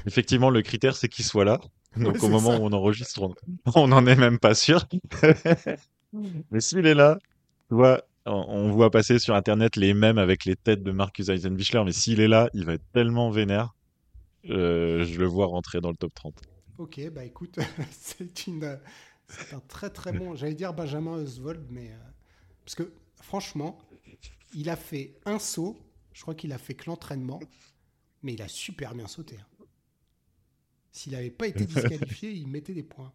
effectivement, le critère c'est qu'il soit là. Donc Ouais, au moment ça. où on enregistre, on- on n'en est même pas sûr. Mais s'il est là, tu vois, on, voit passer sur Internet les mèmes avec les têtes de Marcus Eisenbichler, mais s'il est là, il va être tellement vénère. euh, je le vois rentrer dans le top 30. Ok, bah écoute, c'est une, c'est un très très bon. J'allais dire Benjamin Oswald, mais euh, parce que franchement, il a fait un saut. Je crois qu'il a fait que l'entraînement, mais il a super bien sauté. hein. S'il n'avait pas été disqualifié, il mettait des points.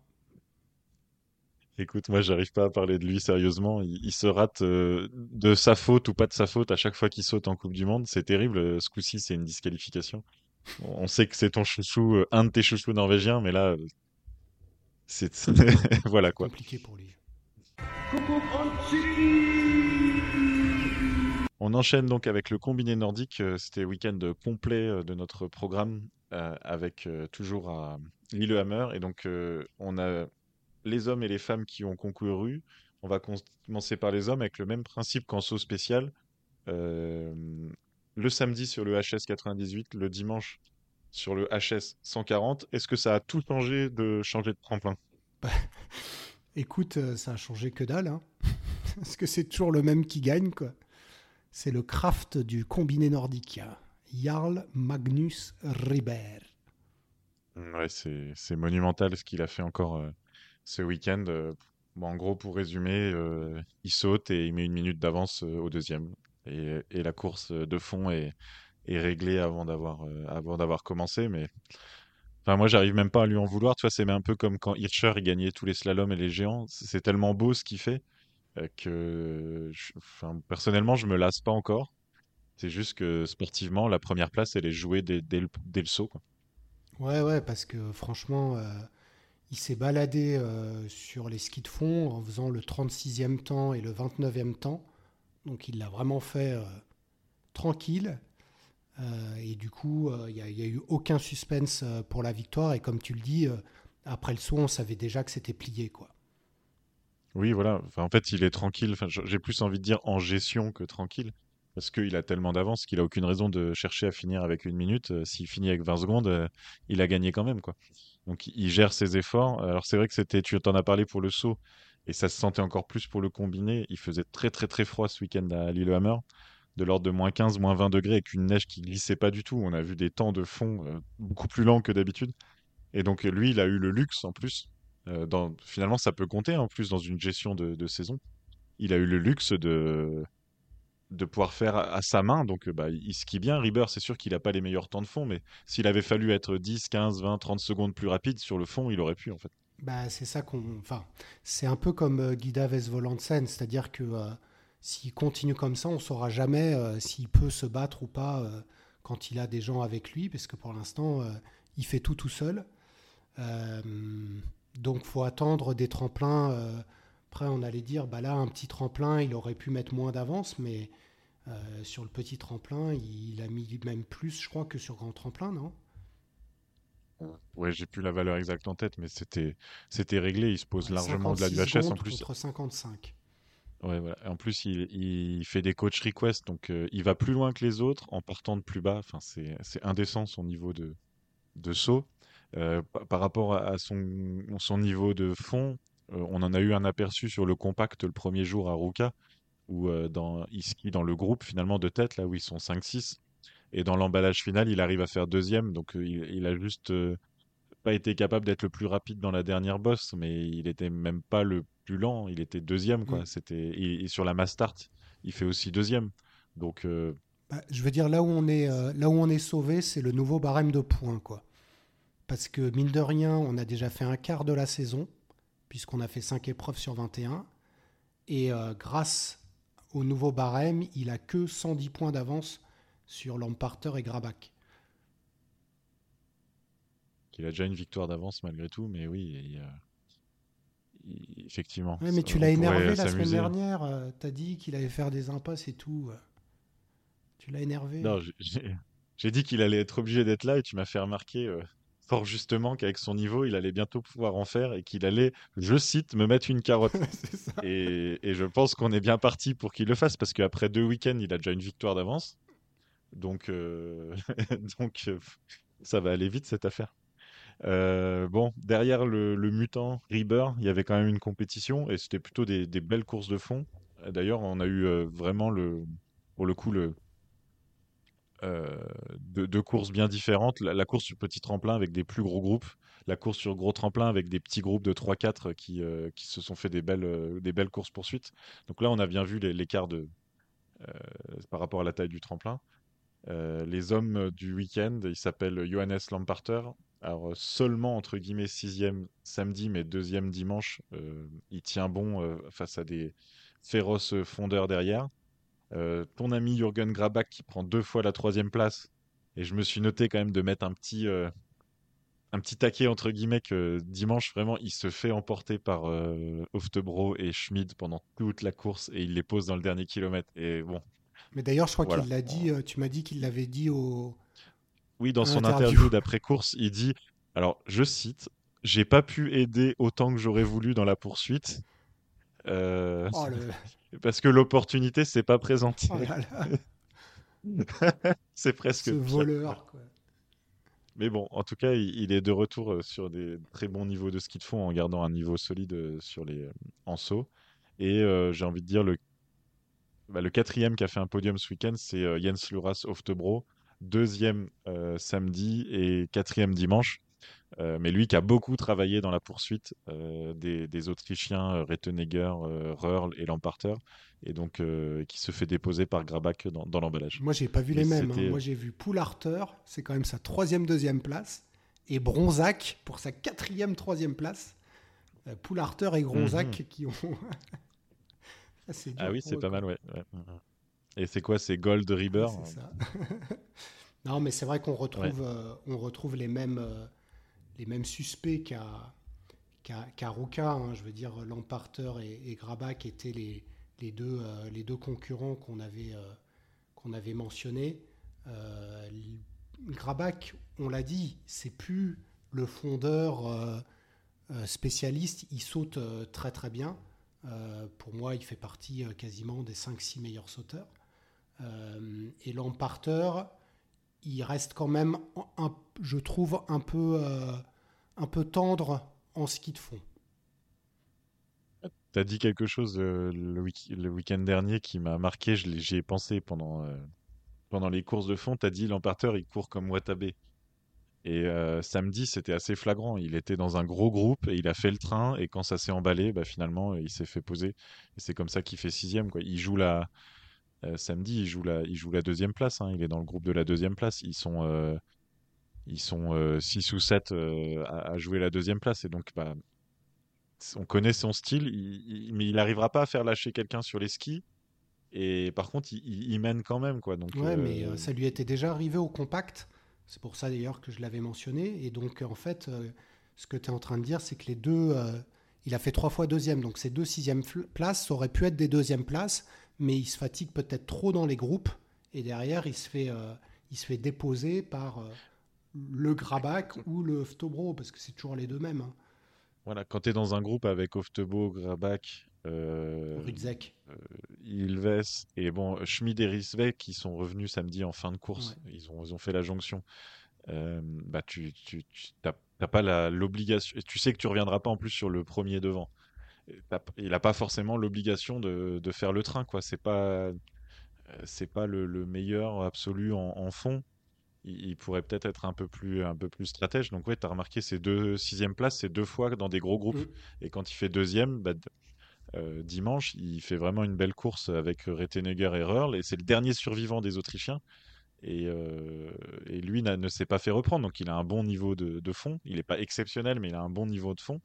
Écoute, moi, j'arrive pas à parler de lui sérieusement. Il, il se rate euh, de sa faute ou pas de sa faute à chaque fois qu'il saute en Coupe du Monde. C'est terrible. euh, Ce coup-ci, c'est une disqualification. On sait que c'est ton chouchou, euh, un de tes chouchous norvégiens, mais là, euh, c'est voilà quoi. Compliqué pour lui. On enchaîne donc avec le combiné nordique. C'était le week-end complet de notre programme avec toujours à Lillehammer. Et donc, on a les hommes et les femmes qui ont concouru. On va commencer par les hommes avec le même principe qu'en saut spécial. Euh, le samedi sur le HS 98, le dimanche sur le HS 140. Est-ce que ça a tout changé de changer de tremplin? Écoute, euh, ça a changé que dalle, hein. parce que c'est toujours le même qui gagne, quoi. C'est le craft du combiné nordique. Jarl Magnus Ribert. Ouais, c'est c'est monumental ce qu'il a fait encore euh, ce week-end. Euh, bon, en gros, pour résumer, euh, il saute et il met une minute d'avance euh, au deuxième. Et, la course de fond est, réglée avant d'avoir commencé. Mais enfin, moi, j'arrive même pas à lui en vouloir. Tu vois, c'est un peu comme quand Hirscher gagnait tous les slaloms et les géants. C'est tellement beau ce qu'il fait que, personnellement, je me lasse pas encore. C'est juste que sportivement, la première place, elle est jouée dès, le, saut, quoi. Ouais, ouais, parce que franchement, il s'est baladé euh, sur les skis de fond en faisant le 36e temps et le 29e temps. Donc il l'a vraiment fait euh, tranquille. Euh, et du coup, il n'y a, eu aucun suspense pour la victoire. Et comme tu le dis, après le saut, on savait déjà que c'était plié, quoi. Oui, voilà. En fait, il est tranquille. J'ai plus envie de dire en gestion que tranquille. Parce qu'il a tellement d'avance qu'il a aucune raison de chercher à finir avec une minute. S'il finit avec 20 secondes, il a gagné quand même, quoi. Donc, il gère ses efforts. Alors, c'est vrai que c'était, tu t'en as parlé pour le saut, et ça se sentait encore plus pour le combiné. Il faisait très, très, très froid ce week-end à Lillehammer, de l'ordre de moins 15, moins 20 degrés, avec une neige qui glissait pas du tout. On a vu des temps de fond euh, beaucoup plus lents que d'habitude. Et donc, lui, il a eu le luxe en plus. euh, dans... Finalement, ça peut compter en plus dans une gestion de, de saison. Il a eu le luxe de, de pouvoir faire à, sa main. Donc, euh, bah, il skie bien. Rieber, c'est sûr qu'il n'a pas les meilleurs temps de fond, mais s'il avait fallu être 10, 15, 20, 30 secondes plus rapide sur le fond, il aurait pu en fait. Bah, c'est ça qu'on. C'est un peu comme euh, Guida Vesvolandsen, c'est-à-dire que euh, s'il continue comme ça, on saura jamais euh, s'il peut se battre ou pas euh, quand il a des gens avec lui, parce que pour l'instant, il fait tout tout seul. Donc, faut attendre des tremplins. après, on allait dire, bah là, un petit tremplin, il aurait pu mettre moins d'avance, mais euh, sur le petit tremplin, il a mis même plus, je crois, que sur grand tremplin, non? Ouais, j'ai plus la valeur exacte en tête, mais c'était c'était réglé. Il se pose largement de la 56 UHS en plus. contre 55. Ouais, voilà. En plus, il, il fait des coach requests, donc euh, il va plus loin que les autres en partant de plus bas. Enfin, c'est c'est indécent son niveau de, de saut. Euh, pa- par rapport à à son, son niveau de fond, euh, on en a eu un aperçu sur le compact le premier jour à Ruka, où euh, dans, il skie dans le groupe finalement de tête, là où ils sont 5-6. Et dans l'emballage final, il arrive à faire deuxième, donc euh, il, il a juste euh, pas été capable d'être le plus rapide dans la dernière bosse, mais il était même pas le plus lent, il était deuxième, quoi. Mm. C'était, et, et sur la mass start, il fait aussi deuxième. Donc, euh, Bah, je veux dire, là où on est, euh, là où on est sauvé, c'est le nouveau barème de points, quoi. Parce que, mine de rien, on a déjà fait un quart de la saison, puisqu'on a fait 5 épreuves sur 21. Et euh, grâce au nouveau barème, il a que 110 points d'avance sur Lamparter et Grabach. il a déjà une victoire d'avance malgré tout, mais oui, il, euh, il- effectivement. Ouais, mais tu l'as énervé la semaine s'amuser. dernière. euh, T'as dit qu'il allait faire des impasses et tout. euh. Tu l'as énervé. Non, j'ai- j'ai j'ai dit qu'il allait être obligé d'être là et tu m'as fait remarquer euh, fort justement qu'avec son niveau, il allait bientôt pouvoir en faire et qu'il allait, je cite, me mettre une carotte. et, et, je pense qu'on est bien parti pour qu'il le fasse parce qu'après deux week-ends, il a déjà une victoire d'avance. Donc, euh, donc euh, ça va aller vite cette affaire. Euh, bon, derrière le, le, mutant Reaper, il y avait quand même une compétition et c'était plutôt des, des, belles courses de fond. D'ailleurs, on a eu vraiment le, pour le coup le, euh, deux, courses bien différentes. La, course sur petit tremplin avec des plus gros groupes, la course sur gros tremplin avec des petits groupes de 3-4 qui, euh, qui se sont fait des belles, euh, des belles courses poursuites. Donc là, on a bien vu l'écart de par rapport à la taille du tremplin. les hommes du week-end, il s'appelle Johannes Lamparter. Alors seulement entre guillemets sixième samedi, mais deuxième dimanche, il tient bon face à des féroces fondeurs derrière. Euh, ton ami Jürgen Grabach qui prend deux fois la troisième place. Et je me suis noté quand même de mettre un petit, euh, un petit taquet entre guillemets que dimanche, vraiment, il se fait emporter par euh, Oftebro et Schmid pendant toute la course et il les pose dans le dernier kilomètre. Et bon. Mais d'ailleurs, je crois qu'il l'a dit, tu m'as dit qu'il l'avait dit au. Oui, dans son interview d'après-course, il dit alors, je cite J'ai pas pu aider autant que j'aurais voulu dans la poursuite. Euh, oh, parce que l'opportunité s'est pas présentée. Oh c'est presque. Ce voleur. Quoi. Mais bon, en tout cas, il, est de retour euh, sur des très bons niveaux de ski de fond en gardant un niveau solide euh, sur les en saut. Et j'ai envie de dire le bah, le quatrième qui a fait un podium ce week-end, c'est Jens Luras Oftebro. Deuxième samedi et quatrième dimanche. Euh, mais lui qui a beaucoup travaillé dans la poursuite euh, des, Autrichiens euh, Rettenegger, Röhrl et Lamparter, et donc qui se fait déposer par Grabach dans, l'emballage. Moi, j'ai pas vu les mêmes. Hein. Moi, j'ai vu Poularter, c'est quand même sa troisième, deuxième place, et Bronzac pour sa quatrième, troisième place. Poularter et Gronzac mhm. qui ont. ah oui, c'est pas mal, ouais. Et c'est quoi C'est Gold River Non, mais c'est vrai qu'on retrouve, on retrouve les mêmes les mêmes suspects qu'à qu'à Ruka. Hein. je veux dire, Lamparter et, Grabach étaient les, les, deux, euh, les deux concurrents qu'on avait, euh, qu'on avait mentionnés. Euh, Grabach, on l'a dit, c'est plus le fondeur spécialiste. Il saute très très bien. pour moi, il fait partie quasiment des 5-6 meilleurs sauteurs. et Lamparter, il reste quand même, un, je trouve, un peu, euh, un peu tendre en ski de fond. Tu as dit quelque chose euh, le, week-end dernier qui m'a marqué, j'y ai pensé pendant, euh, pendant les courses de fond. Tu as dit l'emparteur, il court comme Watabe. Et samedi, c'était assez flagrant. Il était dans un gros groupe et il a fait le train. Et quand ça s'est emballé, bah, finalement, il s'est fait poser. Et c'est comme ça qu'il fait sixième. Il joue la, euh, samedi, il joue, la, il joue la deuxième place. Hein. Il est dans le groupe de la deuxième place. Ils sont, euh, ils sont 6 euh, ou 7 à, jouer la deuxième place. Et donc, bah, on connaît son style, mais il n'arrivera pas à faire lâcher quelqu'un sur les skis. Et par contre, il, mène quand même. Quoi. Donc, ouais, mais ça lui était déjà arrivé au compact. C'est pour ça d'ailleurs que je l'avais mentionné. Et donc, en fait, ce que tu es en train de dire, c'est que les deux. il a fait trois fois deuxième. Donc, ces deux sixièmes places auraient pu être des deuxièmes places mais il se fatigue peut-être trop dans les groupes et derrière il se fait, euh, il se fait déposer par euh, le Grabach ou le Oftobro parce que c'est toujours les deux mêmes. Hein. Voilà, quand tu es dans un groupe avec Oftebo, Grabach, euh, Rudzek, euh, Ilves et bon, Schmid et Risbeck qui sont revenus samedi en fin de course, ils, ont, ils ont fait la jonction. bah tu, tu, t'as pas l'obligation, tu sais que tu reviendras pas en plus sur le premier devant il n'a pas forcément l'obligation de, faire le train, quoi. C'est pas, euh, c'est pas le, meilleur absolu en, fond. Il, pourrait peut-être être un peu plus, un peu plus stratège. Donc ouais, tu as remarqué ces deux sixième places, c'est deux fois dans des gros groupes. Mm. Et quand il fait deuxième, bah, euh, dimanche, il fait vraiment une belle course avec Rettenegger et Röhrl. Et c'est le dernier survivant des Autrichiens. Et, euh, lui ne s'est pas fait reprendre. Donc il a un bon niveau de, de fond. Il n'est pas exceptionnel, mais il a un bon niveau de fond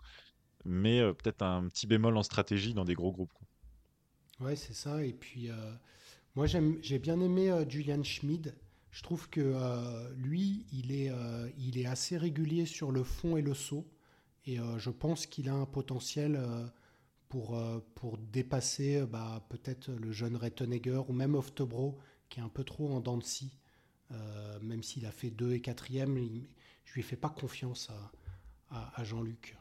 mais euh, peut-être un petit bémol en stratégie dans des gros groupes. Quoi. Ouais, c'est ça. Et puis, euh, moi, j'ai bien aimé euh, Julian Schmid. Je trouve que lui, il est, il est assez régulier sur le fond et le saut. Et je pense qu'il a un potentiel pour, pour dépasser bah, peut-être le jeune Rettenegger ou même Oftebro, qui est un peu trop en dents de scie. même s'il a fait 2 et 4e, je lui fais pas confiance à, à, Jean-Luc.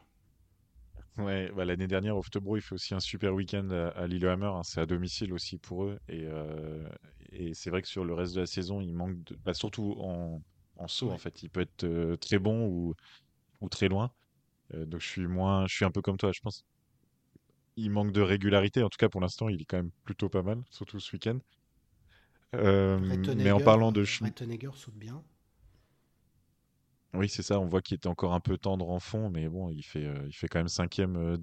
Ouais, bah, l'année dernière, Oftebro, il fait aussi un super week-end à, Lillehammer. Hein, c'est à domicile aussi pour eux. Et, euh, et c'est vrai que sur le reste de la saison, il manque de... bah, surtout en, en saut, en fait. Il peut être euh, très bon ou, ou très loin. Euh, donc je suis moins, je suis un peu comme toi, je pense. Il manque de régularité. En tout cas, pour l'instant, il est quand même plutôt pas mal, surtout ce week-end. mais en parlant de Schmidt. saute bien. Oui, c'est ça. On voit qu'il était encore un peu tendre en fond, mais bon, il fait, fait quand même cinquième,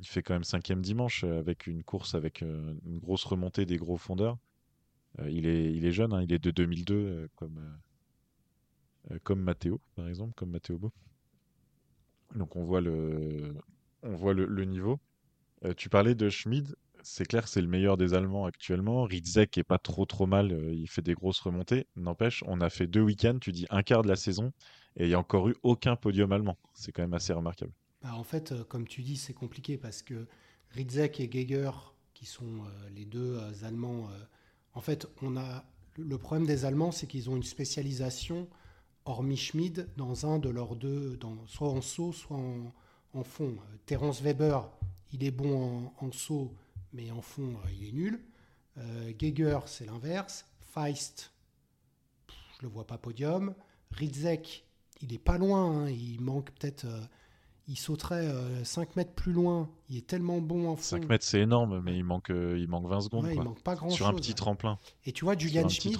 il fait quand même cinquième dimanche avec une course avec une grosse remontée des gros fondeurs. il est, il est jeune, hein, il est de 2002 comme, comme Matteo, par exemple, comme Matteo Beau. Donc on voit le, on voit le, niveau. tu parlais de Schmid. C'est clair, c'est le meilleur des Allemands actuellement. Ritzek est pas trop trop mal, il fait des grosses remontées. N'empêche, on a fait deux week-ends, tu dis un quart de la saison, et il n'y a encore eu aucun podium allemand. C'est quand même assez remarquable. Bah, en fait, euh, comme tu dis, c'est compliqué parce que Ritzek et Geiger, qui sont euh, les deux euh, Allemands, en fait, on a le problème des Allemands, c'est qu'ils ont une spécialisation, hormis Schmid, dans un de leurs deux, soit en saut, soit en, fond. Terence Weber, il est bon en, saut, mais en fond, il est nul. Geiger, c'est l'inverse. Feist, je le vois pas podium. Ritzek, il est pas loin, hein. il manque peut-être. Euh, il sauterait 5 euh, mètres plus loin. Il est tellement bon en fond. 5 mètres, c'est énorme, mais il manque, euh, il manque 20 secondes. Il manque pas grand Sur un petit tremplin. Et tu vois, Julian Schmid,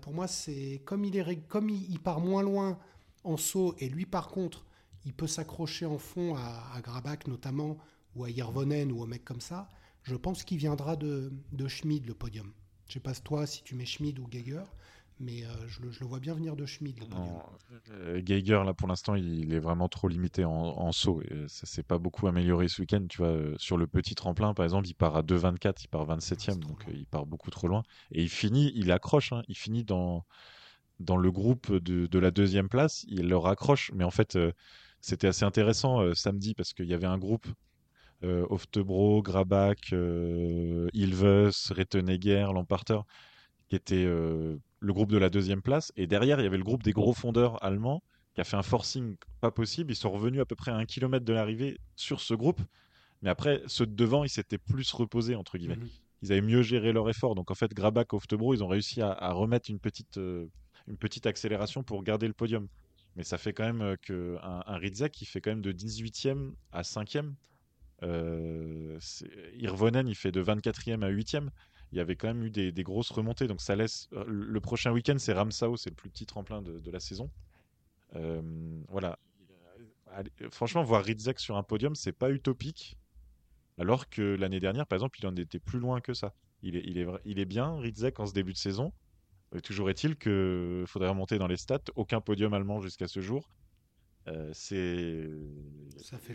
pour moi, c'est comme, il, est, comme il, part moins loin en saut, et lui, par contre, il peut s'accrocher en fond à, à Grabach notamment, ou à Yervonen, ou au mec comme ça. Je pense qu'il viendra de, de Schmid, le podium. Je sais pas toi si tu mets Schmid ou Geiger, mais euh, je, le, vois bien venir de Schmid. Euh, Geiger, là, pour l'instant, il est vraiment trop limité en, saut. Et ça s'est pas beaucoup amélioré ce week-end. Tu vois, euh, sur le petit tremplin, par exemple, il part à 2,24, il part 27e, donc il part beaucoup trop loin. Et il finit, il accroche, hein. il finit dans, dans le groupe de, de, la deuxième place, il le raccroche. Mais en fait, c'était assez intéressant samedi parce qu'il y avait un groupe. Oftebro, Grabach, Ilves, Rettenegger, Lamparter, qui était le groupe de la deuxième place. Et derrière, il y avait le groupe des gros fondeurs allemands qui a fait un forcing pas possible. Ils sont revenus à peu près à un kilomètre de l'arrivée sur ce groupe. Mais après, ceux de devant, ils s'étaient plus reposés, entre guillemets. Mhm. Ils avaient mieux géré leur effort. Donc en fait, Grabach, Oftebro, ils ont réussi à, remettre une petite, euh, une petite accélération pour garder le podium. Mais ça fait quand même euh, qu'un un Rizek qui fait quand même de 18e à 5e. Euh, Irvonen, il fait de 24e à 8e il y avait quand même eu des, grosses remontées. Donc ça laisse. Euh, le prochain week-end, c'est Ramsau, c'est le plus petit tremplin de, la saison. Euh, voilà. franchement, voir Ridzek sur un podium, c'est pas utopique. Alors que l'année dernière, par exemple, il en était plus loin que ça. Il est, il est, il est bien, Ridzek, en ce début de saison. Euh, toujours est-il qu'il faudrait remonter dans les stats. Aucun podium allemand jusqu'à ce jour. Euh, c'est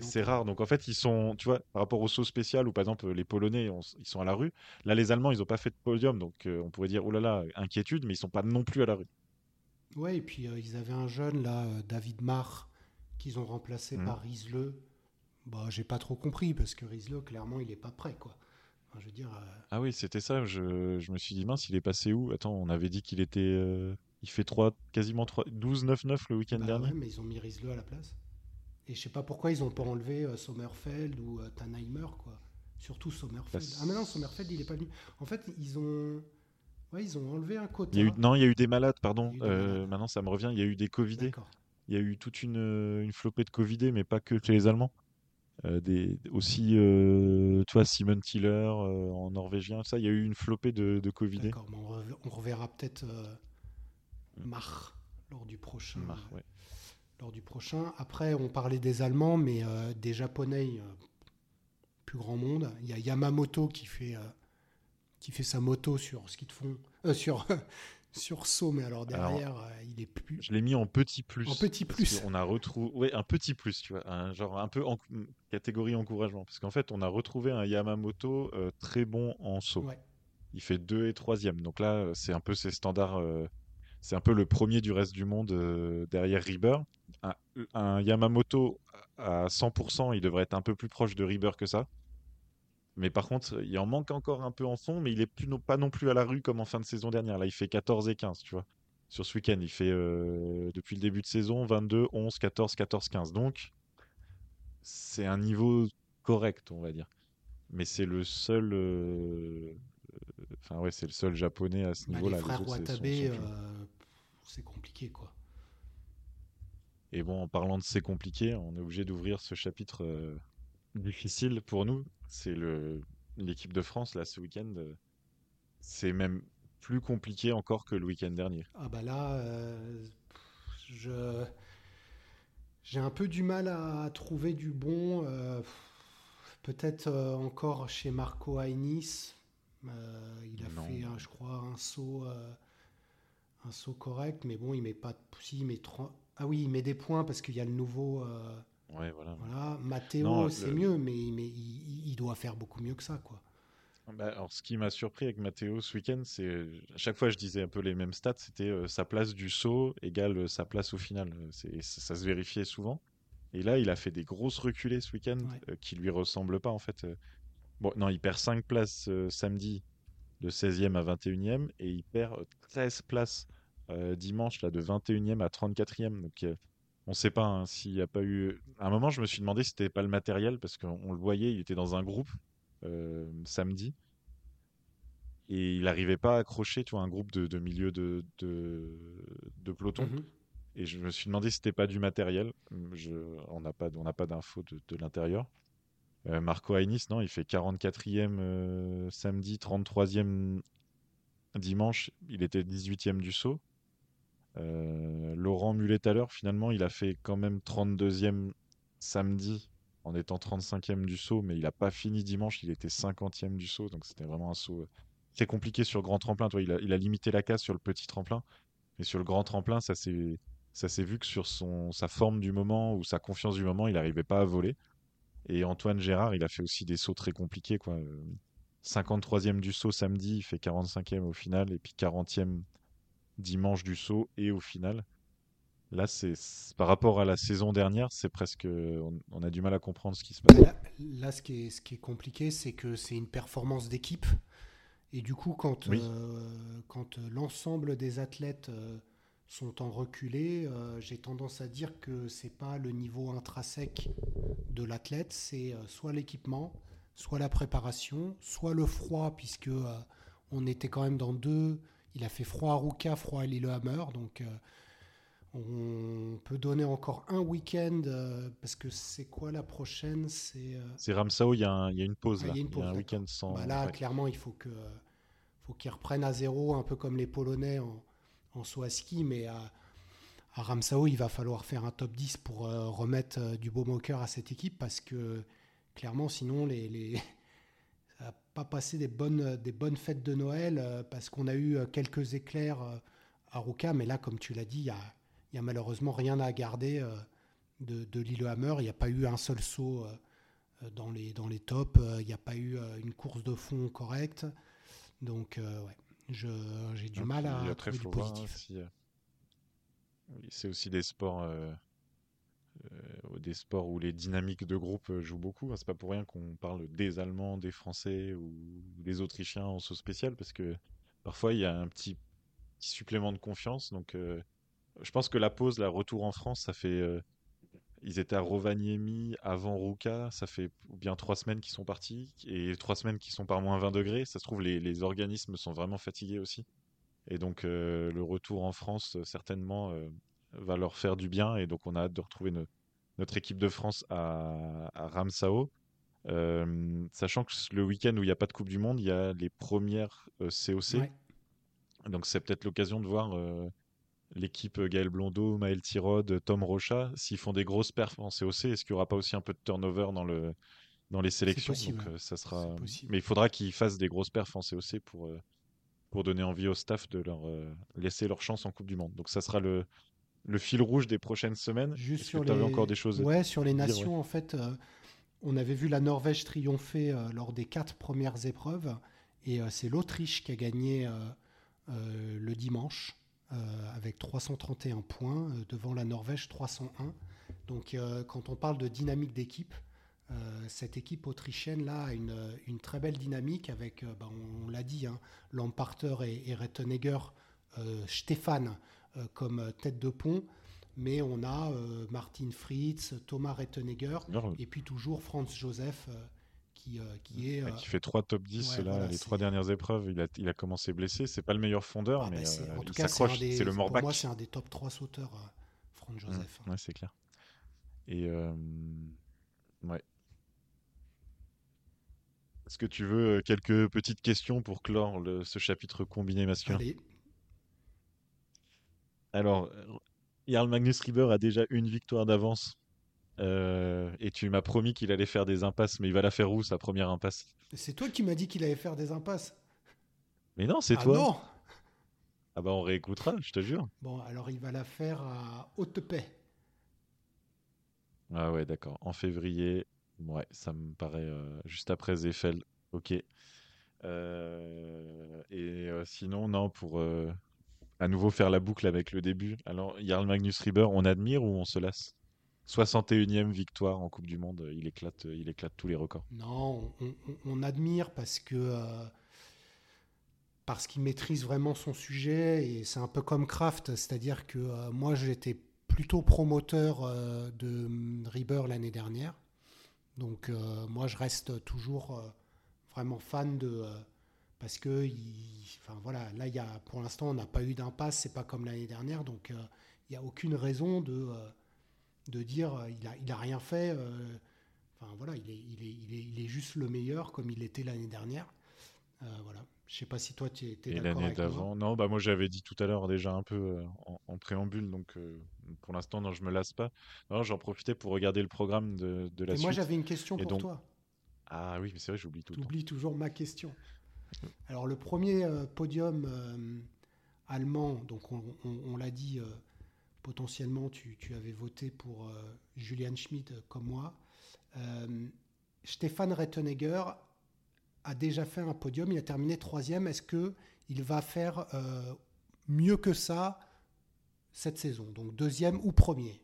c'est rare. Donc en fait, ils sont, tu vois, par rapport au saut spécial où par exemple les Polonais, ils sont à la rue. Là, les Allemands, ils n'ont pas fait de podium, donc euh, on pourrait dire oh là là, inquiétude, mais ils sont pas non plus à la rue. Ouais, et puis euh, ils avaient un jeune là, David Marr, qu'ils ont remplacé mmh. par Riesle. Bah, j'ai pas trop compris parce que Riesle, clairement, il est pas prêt, quoi. je veux dire. Ah oui, c'était ça. Je, je, me suis dit mince, il est passé où? Attends, on avait dit qu'il était. Il fait 3, quasiment 3, 12-9-9 le week-end bah dernier. mais ils ont mis Riesle à la place. Et je sais pas pourquoi ils ont pas enlevé euh, Sommerfeld ou euh, Tannheimer, quoi. Surtout Sommerfeld. Ah, mais non, Sommerfeld, il est pas venu. En fait, ils ont. Ouais, ils ont enlevé un quota. Il y a eu... Non, il y a eu des malades, pardon. Euh, maintenant, ça me revient. Il y a eu des Covidés. Il y a eu toute une, une flopée de Covidés, mais pas que chez les Allemands. des, aussi, tu vois, Simon Tiller en norvégien, ça, il y a eu une flopée de, de Covidés. On, reverra peut-être Mach lors du prochain. Lors du prochain. Après, on parlait des Allemands, mais euh, des Japonais, euh, plus grand monde. Il y a Yamamoto qui fait, euh, qui fait sa moto sur ski de fond, sur sur saut, mais alors derrière, il est plus. Je l'ai mis en petit plus. En petit plus. On a retrouvé, un petit plus, tu vois, un, genre un peu en catégorie encouragement, parce qu'en fait, on a retrouvé un Yamamoto très bon en saut. Il fait 2 et 3 donc là, c'est un peu ses standards c'est un peu le premier du reste du monde euh, derrière Reaper. Un, Yamamoto à 100%, il devrait être un peu plus proche de Reaper que ça. Mais par contre, il en manque encore un peu en fond, mais il est plus pas non plus à la rue comme en fin de saison dernière. Là, il fait 14 et 15, tu vois. sur ce week-end. Il fait depuis le début de saison 22, 11, 14, 14, 15. Donc, c'est un niveau correct, on va dire. Mais c'est le seul. Enfin, ouais, c'est le seul japonais à ce bah, niveau-là. Les frères Watabe, c'est compliqué, quoi. Et bon, en parlant de c'est compliqué, on est obligé d'ouvrir ce chapitre difficile pour nous. C'est le l'équipe de France, là, ce week-end. c'est même plus compliqué encore que le week-end dernier. Ah bah là, euh, je j'ai un peu du mal à trouver du bon. Euh, peut-être euh, encore chez Marco Ainis. il a fait, je crois, un saut, un saut correct, mais bon, il met pas de si, il met Ah oui, il met des points parce qu'il y a le nouveau. ouais, voilà. voilà. Matteo, c'est mieux, mais, mais il, il, doit faire beaucoup mieux que ça, quoi. Bah, alors, ce qui m'a surpris avec Matteo ce week-end, c'est à chaque fois je disais un peu les mêmes stats, c'était euh, sa place du saut égale euh, sa place au final. C'est, ça, se vérifiait souvent. Et là, il a fait des grosses reculées ce week-end euh, qui lui ressemblent pas en fait. Bon, non, il perd 5 places samedi de 16e à 21e et il perd 13 places dimanche là de 21e à 34e. Donc on ne sait pas hein, s'il n'y a pas eu. À un moment, je me suis demandé si c'était pas le matériel parce qu'on le voyait, il était dans un groupe euh, samedi. Et il n'arrivait pas à accrocher tu vois, un groupe de, milieu de, de, peloton. Mhm. Et je me suis demandé si c'était pas du matériel. Je, on n'a pas, on pas d'infos de, l'intérieur. Euh, Marco Ainis, non, il fait 44e euh, samedi, 33e dimanche. Il était 18e du saut. Laurent Mulet à l'heure, finalement, il a fait quand même 32e samedi en étant 35e du saut, mais il n'a pas fini dimanche, il était 50e du saut, donc c'était vraiment un saut euh, très compliqué sur grand tremplin. Toi, il, a, limité la casse sur le petit tremplin, mais sur le grand tremplin, ça s'est vu que sur son, sa forme du moment ou sa confiance du moment, il n'arrivait pas à voler. Et Antoine Gérard, il a fait aussi des sauts très compliqués. Quoi. 53e du saut samedi, il fait 45e au final, et puis 40e dimanche du saut et au final. Là, c'est par rapport à la saison dernière, c'est presque, on, a du mal à comprendre ce qui se passe. Là, ce, qui est, ce qui est compliqué, c'est que c'est une performance d'équipe. Et du coup, quand, euh, quand l'ensemble des athlètes euh, sont en reculé, euh, j'ai tendance à dire que c'est pas le niveau intrinsèque de l'athlète, c'est soit l'équipement, soit la préparation, soit le froid, puisque on était quand même dans deux. Il a fait froid à Ruka, froid à Lillehammer, donc on peut donner encore un week-end euh, parce que c'est quoi la prochaine? C'est euh... Ramsao, il y, a une pause ah, là. Il y a, un week-end sans. Bah là, clairement, il faut que faut qu'ils reprennent à zéro, un peu comme les Polonais en, en saut à ski, mais à, à, Ramsao, il va falloir faire un top 10 pour euh, remettre euh, du beau moqueur à cette équipe parce que clairement, sinon, les, les... va pas passer des bonnes, des bonnes fêtes de Noël parce qu'on a eu quelques éclairs à Ruka, mais là, comme tu l'as dit, il y a il n'y a malheureusement rien à garder euh, de, de Lillehammer. Il n'y a pas eu un seul saut euh, dans les, dans les tops. Euh, il n'y a pas eu une course de fond correcte. Donc, ouais, j'ai du mal à trouver du positif. C'est aussi des sports, des sports où les dynamiques de groupe jouent beaucoup. C'est pas pour rien qu'on parle des Allemands, des Français ou des Autrichiens en saut spécial, parce que parfois il y a un petit, supplément de confiance. Donc, je pense que la pause, la retour en France, ça fait. Euh, ils étaient à Rovaniemi avant Ruka, ça fait bien trois semaines qu'ils sont partis, et trois semaines qu'ils sont par moins 20 degrés. Ça se trouve, les, organismes sont vraiment fatigués aussi. Et donc, euh, le retour en France, certainement, euh, va leur faire du bien. Et donc, on a hâte de retrouver notre équipe de France à, Ramsao. sachant que le week-end où il n'y a pas de Coupe du Monde, il y a les premières COC. Donc, c'est peut-être l'occasion de voir l'équipe euh, Gaël Blondeau, Maël Tirode, Tom Rocha, s'ils font des grosses perfs en COC, est-ce qu'il n'y aura pas aussi un peu de turnover dans, le, dans les sélections? euh, ça sera... Mais il faudra qu'ils fassent des grosses perfs en COC pour, euh, pour donner envie au staff de leur laisser leur chance en Coupe du Monde. Donc ça sera le, le fil rouge des prochaines semaines. Juste sur les... encore des choses ouais, sur les nations, en fait, on avait vu la Norvège triompher lors des quatre premières épreuves. Et c'est l'Autriche qui a gagné le dimanche. Euh, avec 331 points, euh, devant la Norvège 301. Donc euh, quand on parle de dynamique d'équipe, cette équipe autrichienne là a une, une très belle dynamique avec, bah, on, l'a dit, hein, Lamparter et, et Rettenegger, Stéphane comme tête de pont. Mais on a Martin Fritz, Thomas Rettenegger, et puis toujours Franz Joseph qui, qui est. qui fait trois top 10 là, les trois dernières épreuves. Il a, il a commencé blessé. C'est pas le meilleur fondeur, ah, mais bah, il s'accroche. C'est le Morbac. Pour moi, c'est un des top 3 sauteurs, Franz mmh. Joseph. ouais, c'est clair. Et ouais. Est-ce que tu veux quelques petites questions pour clore ce chapitre combiné masculin? Allez. Alors, Jarl Magnus Rieber a déjà une victoire d'avance. et tu m'as promis qu'il allait faire des impasses, mais il va la faire où sa première impasse? C'est toi qui m'as dit qu'il allait faire des impasses. Mais non, c'est ah toi. Non ah bah on réécoutera, je te jure. Bon, alors il va la faire à Haute-Paix. Ah ouais, d'accord. En février, ouais, ça me paraît euh, juste après Zeffel. Ok. Euh, et euh, sinon, non, pour à nouveau faire la boucle avec le début. Alors, Jarl Magnus Rieber, on admire ou on se lasse? 61e victoire en Coupe du Monde, il éclate, il éclate tous les records. Non, on, admire parce que parce qu'il maîtrise vraiment son sujet et c'est un peu comme Kraft, c'est-à-dire que moi j'étais plutôt promoteur euh, de Reaper l'année dernière. Donc euh, moi je reste toujours euh, vraiment fan de parce que enfin voilà là il y a pour l'instant on n'a pas eu d'impasse c'est pas comme l'année dernière donc il n'y a aucune raison de de dire il a il a rien fait enfin voilà il est, il est, il est, il est juste le meilleur comme il était l'année dernière voilà je sais pas si toi tu étais d'accord. Et l'année d'avant, non, bah moi j'avais dit tout à l'heure déjà un peu euh, en, préambule, donc euh, pour l'instant non, je me lasse pas. j'en profitais pour regarder le programme de, de la Et Moi j'avais une question pour toi. Ah oui, mais c'est vrai, j'oublie tout. J'oublie toujours ma question. Alors le premier euh, podium allemand, donc on, l'a dit, potentiellement tu, avais voté pour Julian Schmid comme moi. Stéphane Rettenegger a déjà fait un podium, il a terminé troisième. Est-ce que il va faire euh, mieux que ça cette saison? Donc deuxième ou premier?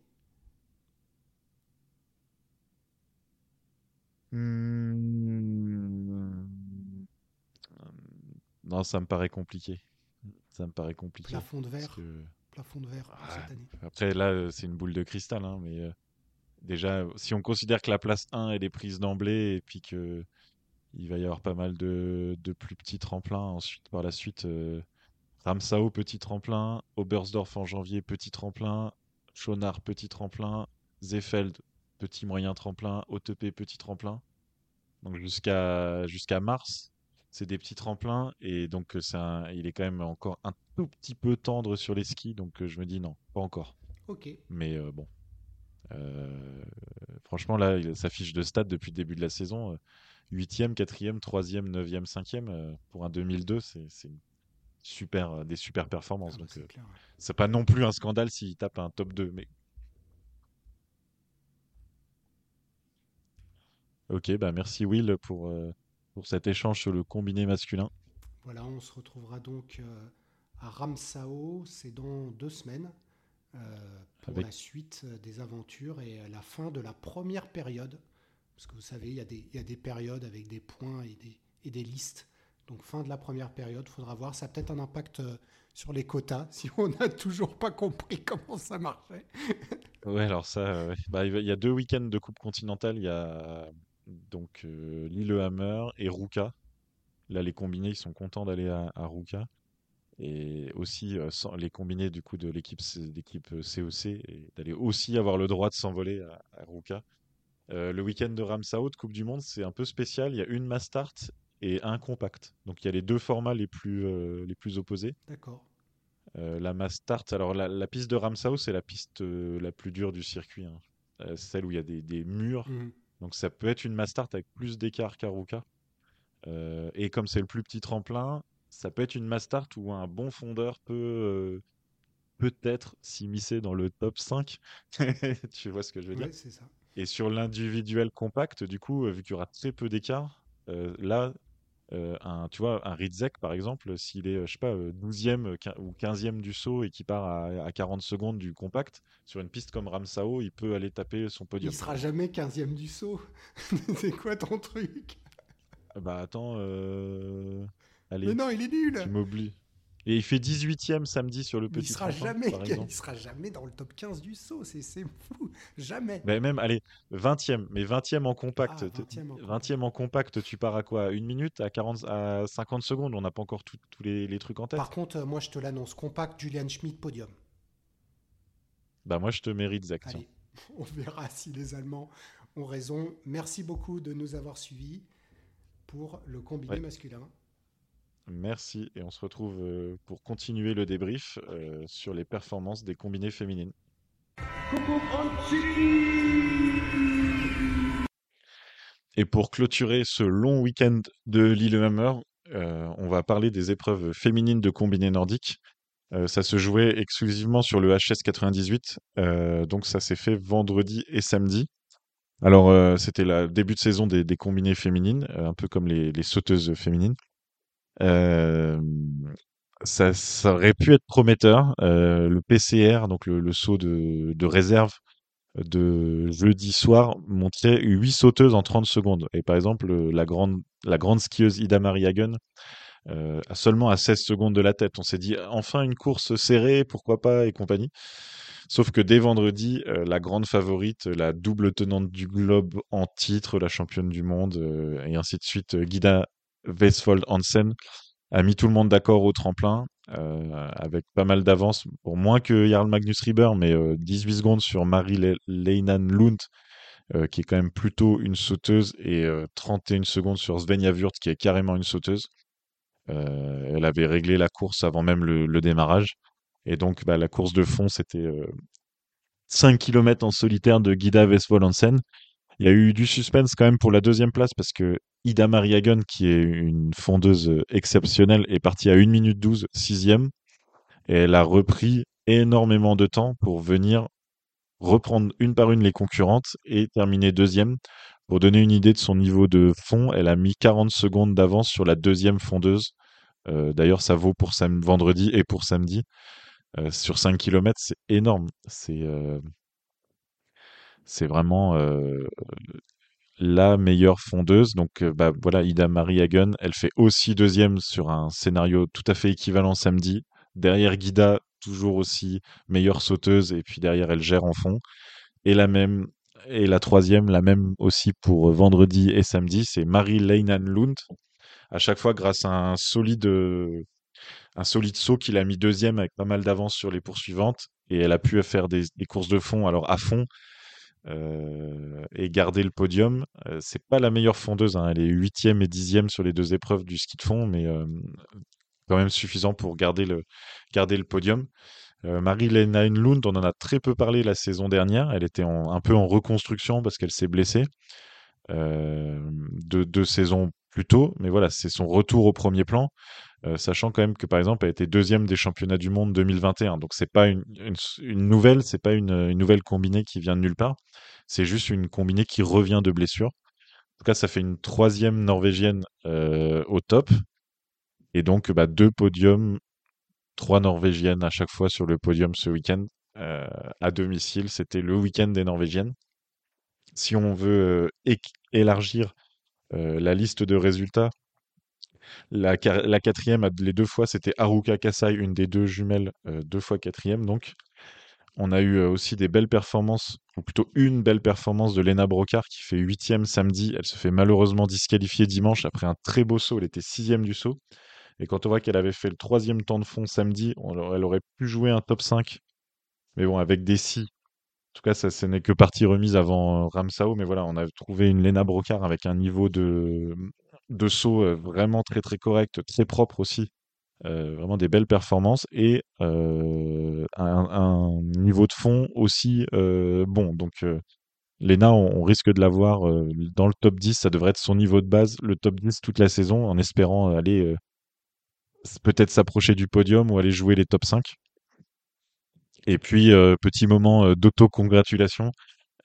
Hmm. Non, ça me paraît compliqué. Ça me paraît compliqué. Plafond de verre. Plafond de verre cette année. Après, là, c'est une boule de cristal, hein, mais euh, déjà, si on considère que la place 1 elle est prise d'emblée et puis que il va y avoir pas mal de, plus petits tremplins. Ensuite, par la suite, euh, Ramsau, petit tremplin. Obersdorf en janvier, petit tremplin. Schonard, petit tremplin. Zefeld, petit moyen tremplin. Otepé, petit tremplin. Donc jusqu'à jusqu'à mars, c'est des petits tremplins. Et donc, c'est il est quand même encore un tout petit peu tendre sur les skis. Donc, je me dis non, pas encore. Ok. Mais euh, bon. Euh, franchement, là, sa fiche de stade depuis le début de la saison 8e, 4e, 3e, 9e, 5e. pour un 2002, c'est super, euh, des super performances. Ah bah, euh, c'est pas non plus un scandale s'il tape un top 2. Mais... Ok, bah merci Will pour, euh, pour cet échange sur le combiné masculin. Voilà, on se retrouvera donc à Ramsao, c'est dans deux semaines, pour la suite des aventures et la fin de la première période parce que vous savez, il y, a des, il y a des périodes avec des points et des, et des listes. Donc fin de la première période, il faudra voir. Ça a peut-être un impact euh, sur les quotas, si on n'a toujours pas compris comment ça marchait. ouais, alors ça, euh, bah, il y a deux week-ends de Coupe continentale. Il y a donc euh, Lillehammer et Ruka. Là, les combinés, ils sont contents d'aller à, à Ruka. Et aussi sans, les combinés du coup de l'équipe d'équipe COC et d'aller aussi avoir le droit de s'envoler à, à Ruka. Euh, le week-end de Ramsau de Coupe du Monde, c'est un peu spécial. Il y a une mass start et un compact. Donc il y a les deux formats les plus, euh, les plus opposés. D'accord. Euh, la mass start, alors la, piste de Ramsau, c'est la piste la plus dure du circuit. Hein. celle où il y a des, murs. Mhm. Donc ça peut être une mass start avec plus d'écart qu'Aruka. et comme c'est le plus petit tremplin, ça peut être une mass start où un bon fondeur peut peut-être s'immiscer dans le top 5. tu vois ce que je veux dire? Oui, c'est ça. Et sur l'individuel compact, du coup, euh, vu qu'il y aura très peu d'écart, euh, là, euh, un, tu vois, un Ridzek, par exemple, s'il est, je sais pas, 12e ou 15e du saut et qui part à, 40 secondes du compact, sur une piste comme Ramsao, il peut aller taper son podium. Il sera jamais 15e du saut. C'est quoi ton truc? Bah attends, allez. Mais non, il est nul Tu m'oublies. Et il fait 18ème samedi sur le Mais il petit sera tremplin, jamais, par il sera jamais dans le top 15 du saut, c'est c'est fou, jamais. Mais même, allez, 20e, mais 20e en Ah, compact. t- 20e en compact. 20e en compact, tu pars à quoi? À une minute, à 40, à 50 secondes. On n'a pas encore tous les, les trucs en tête. Par contre, euh, moi je te l'annonce, compact Julian Schmidt podium. Bah moi, je te mérite, Zach. Allez, on verra si les Allemands ont raison. Merci beaucoup de nous avoir suivis pour le combiné Ouais. masculin. Merci. Et on se retrouve euh, pour continuer le débrief euh, sur les performances des combinées féminines. Et pour clôturer ce long week-end de Lillehammer, euh, on va parler des épreuves féminines de combiné nordique. Euh, ça se jouait exclusivement sur le HS 98, euh, donc ça s'est fait vendredi et samedi. Alors c'était le début de saison des, combinées féminines, un peu comme les sauteuses féminines. Ça, aurait pu être prometteur. Le PCR, donc le, saut de, réserve de jeudi soir, montrait 8 sauteuses en 30 secondes. Et par exemple, le- la grande, la grande skieuse Ida Marie Hagen, euh, seulement à 16 secondes de la tête. On s'est dit, enfin une course serrée, pourquoi pas, et compagnie. Sauf que dès vendredi, la grande favorite, la double tenante du globe en titre, la championne du monde, et ainsi de suite, Gida Westfold Hansen, a mis tout le monde d'accord au tremplin, euh, avec pas mal d'avance, pour moins que Jarl Magnus Rieber, mais euh, 18 secondes sur Marie Le- Leinan Lund, euh, qui est quand même plutôt une sauteuse, et euh, 31 secondes sur Svenja Wurth, qui est carrément une sauteuse. Euh, elle avait réglé la course avant même le, démarrage. Et donc, bah, la course de fond, c'était euh, 5 km en solitaire de Gida Westfold Hansen. Il y a eu du suspense quand même pour la deuxième place parce que Ida Mariagon, qui est une fondeuse euh, exceptionnelle, est partie à 1 minute 12, sixième. Et elle a repris énormément de temps pour venir reprendre une par une les concurrentes et terminer deuxième. Pour donner une idée de son niveau de fond, elle a mis 40 secondes d'avance sur la deuxième fondeuse. Euh, D'ailleurs, ça vaut pour vendredi et pour samedi. Euh, sur 5 km, c'est énorme. C'est vraiment la meilleure fondeuse. Donc, euh, bah, voilà, Ida Marie Hagen, elle fait aussi deuxième sur un scénario tout à fait équivalent samedi. Derrière Guida, toujours aussi meilleure sauteuse, et puis derrière, elle gère en fond. Et la même, et la troisième, la même aussi pour vendredi et samedi, c'est Marie Leinan Lund. À chaque fois, grâce à un solide, euh, un solide saut qu'il a mis deuxième avec pas mal d'avance sur les poursuivantes. Et elle a pu faire des courses de fond, alors à fond, euh, et garder le podium. Euh, c'est pas la meilleure fondeuse, hein, Elle est huitième et dixième sur les deux épreuves du ski de fond, mais euh, quand même suffisant pour garder le, podium. Euh, Marie-Lena Lund, on en a très peu parlé la saison dernière. Elle était un peu en reconstruction parce qu'elle s'est blessée deux, deux saisons plus tôt. Mais voilà, c'est son retour au premier plan. Euh, sachant quand même que par exemple, elle était deuxième des championnats du monde 2021. Donc c'est pas une, une, une nouvelle, c'est pas une, nouvelle combinée qui vient de nulle part. C'est juste une combinée qui revient de blessure. En tout cas, ça fait une troisième norvégienne euh, au top. Et donc, bah, deux podiums, trois norvégiennes à chaque fois sur le podium ce week-end euh, à domicile. C'était le week-end des norvégiennes. Si on veut élargir la liste de résultats, la, quatrième, les deux fois, c'était Haruka Kasai, une des deux jumelles, euh, deux fois quatrième. Donc, on a eu euh, aussi des belles performances, ou plutôt une belle performance de Lena Brocard qui fait huitième samedi. Elle se fait malheureusement disqualifier dimanche après un très beau saut. Elle était sixième du saut. Et quand on voit qu'elle avait fait le troisième temps de fond samedi, elle aurait pu jouer un top 5. Mais bon, avec des si. En tout cas, ce n'est que partie remise avant euh, Ramsao. Mais voilà, on a trouvé une Lena Brocard avec un niveau de, de saut euh, vraiment très très correct, très propre aussi. Euh, vraiment des belles performances et euh, un, niveau de fond aussi bon. Donc, Lena, on, risque de l'avoir dans le top 10. Ça devrait être son niveau de base, le top 10 toute la saison, en espérant aller peut-être s'approcher du podium ou aller jouer les top 5. Et puis, petit moment d'auto-congratulation.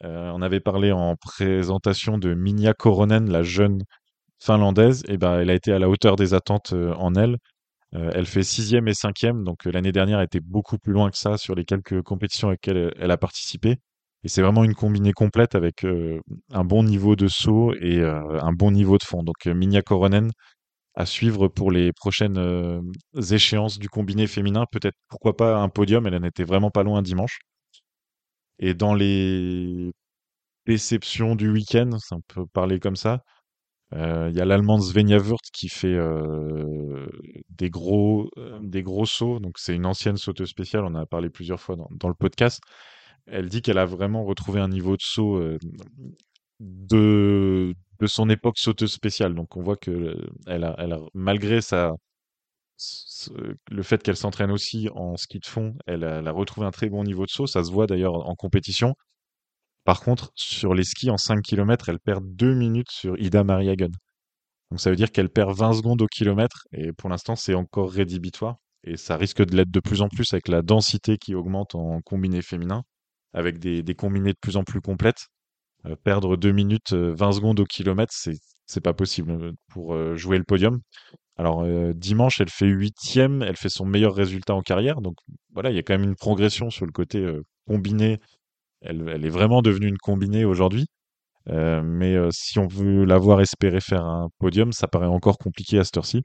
On avait parlé en présentation de Minja Koronen, la jeune finlandaise. Et ben, elle a été à la hauteur des attentes euh, en elle. Euh, elle fait sixième et cinquième, donc euh, l'année dernière elle était beaucoup plus loin que ça sur les quelques compétitions auxquelles elle, elle a participé. Et c'est vraiment une combinée complète avec un bon niveau de saut et un bon niveau de fond. Donc euh, Koronen, à suivre pour les prochaines échéances du combiné féminin. Peut-être, pourquoi pas, un podium. Elle en était vraiment pas loin dimanche. Et dans les déceptions du week-end, ça on peut parler comme ça, il y a l'Allemande Svenja Wurth qui fait des gros des gros sauts. Donc c'est une ancienne sauteuse spéciale. On en a parlé plusieurs fois dans, le podcast. Elle dit qu'elle a vraiment retrouvé un niveau de saut de de son époque sauteuse spéciale. Donc on voit que elle a, elle malgré sa le fait qu'elle s'entraîne aussi en ski de fond, elle a, retrouvé un très bon niveau de saut. Ça se voit d'ailleurs en compétition. Par contre, sur les skis en 5 km, elle perd 2 minutes sur Ida Mariagen. Donc ça veut dire qu'elle perd 20 secondes au kilomètre et pour l'instant c'est encore rédhibitoire et ça risque de l'être de plus en plus avec la densité qui augmente en combiné féminin, avec des, des combinés de plus en plus complètes. Euh, perdre 2 minutes 20 euh, secondes au kilomètre, c'est c'est pas possible euh, pour jouer le podium. Alors dimanche, elle fait huitième, elle fait son meilleur résultat en carrière, donc voilà, il y a quand même une progression sur le côté combiné elle, est vraiment devenue une combinée aujourd'hui. Euh, mais euh, si on veut la voir espérer faire un podium, ça paraît encore compliqué à cette heure-ci.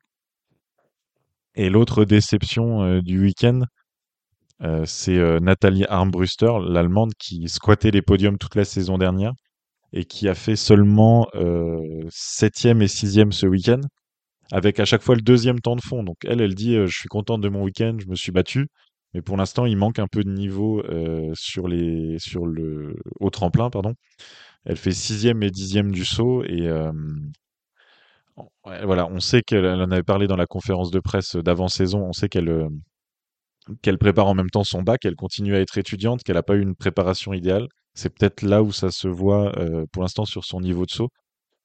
Et l'autre déception euh, du week-end, c'est Nathalie Armbruster, l'Allemande, qui squattait les podiums toute la saison dernière et qui a fait seulement septième et sixième ce week-end, avec à chaque fois le deuxième temps de fond. Donc elle, elle dit, je suis contente de mon week-end, je me suis battue. Mais pour l'instant, il manque un peu de niveau euh, sur les sur le au tremplin, pardon. Elle fait sixième et dixième du saut et euh, voilà, on sait qu'elle en avait parlé dans la conférence de presse d'avant-saison. On sait qu'elle euh, qu'elle prépare en même temps son bac, elle continue à être étudiante, qu'elle n'a pas eu une préparation idéale. C'est peut-être là où ça se voit pour l'instant sur son niveau de saut.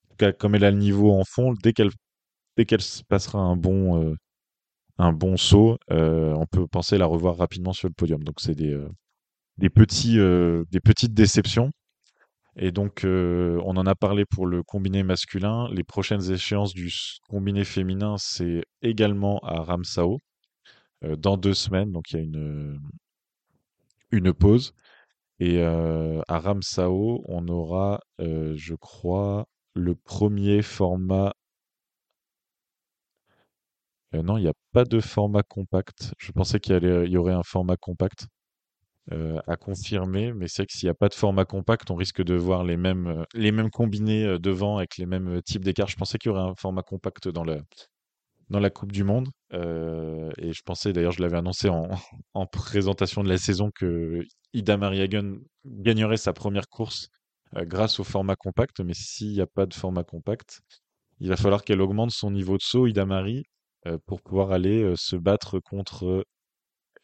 En tout cas, comme elle a le niveau en fond, dès qu'elle dès qu'elle passera un bon un bon saut, euh, on peut penser la revoir rapidement sur le podium. Donc c'est des, euh, des, euh, des petites déceptions. Et donc, on en a parlé pour le combiné masculin. Les prochaines échéances du combiné féminin, c'est également à Ramsao, dans deux semaines. Donc, il y a une, une pause. Et à Ramsao, on aura, je crois, le premier format euh, non, il n'y a pas de format compact. Je pensais qu'il y, aurait un format compact euh, à confirmer, mais c'est que s'il n'y a pas de format compact, on risque de voir les mêmes, euh, combinés devant avec les mêmes types d'écart. Je pensais qu'il y aurait un format compact dans, la Coupe du Monde. et je pensais, d'ailleurs, je l'avais annoncé en, en, présentation de la saison, que Ida Mariagen gagnerait sa première course grâce au format compact. Mais s'il n'y a pas de format compact, il va falloir qu'elle augmente son niveau de saut, Ida Marie, pour pouvoir aller euh, se battre contre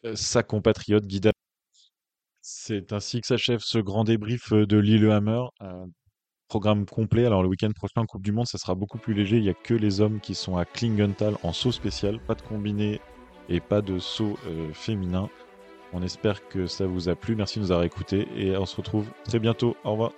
euh, sa compatriote Guida. C'est ainsi que s'achève ce grand débrief de Lillehammer. Un programme complet. Alors le week-end prochain en Coupe du Monde, ça sera beaucoup plus léger. Il n'y a que les hommes qui sont à Klingenthal en saut spécial. Pas de combiné et pas de saut féminin. On espère que ça vous a plu. Merci de nous avoir écoutés et on se retrouve très bientôt. Au revoir.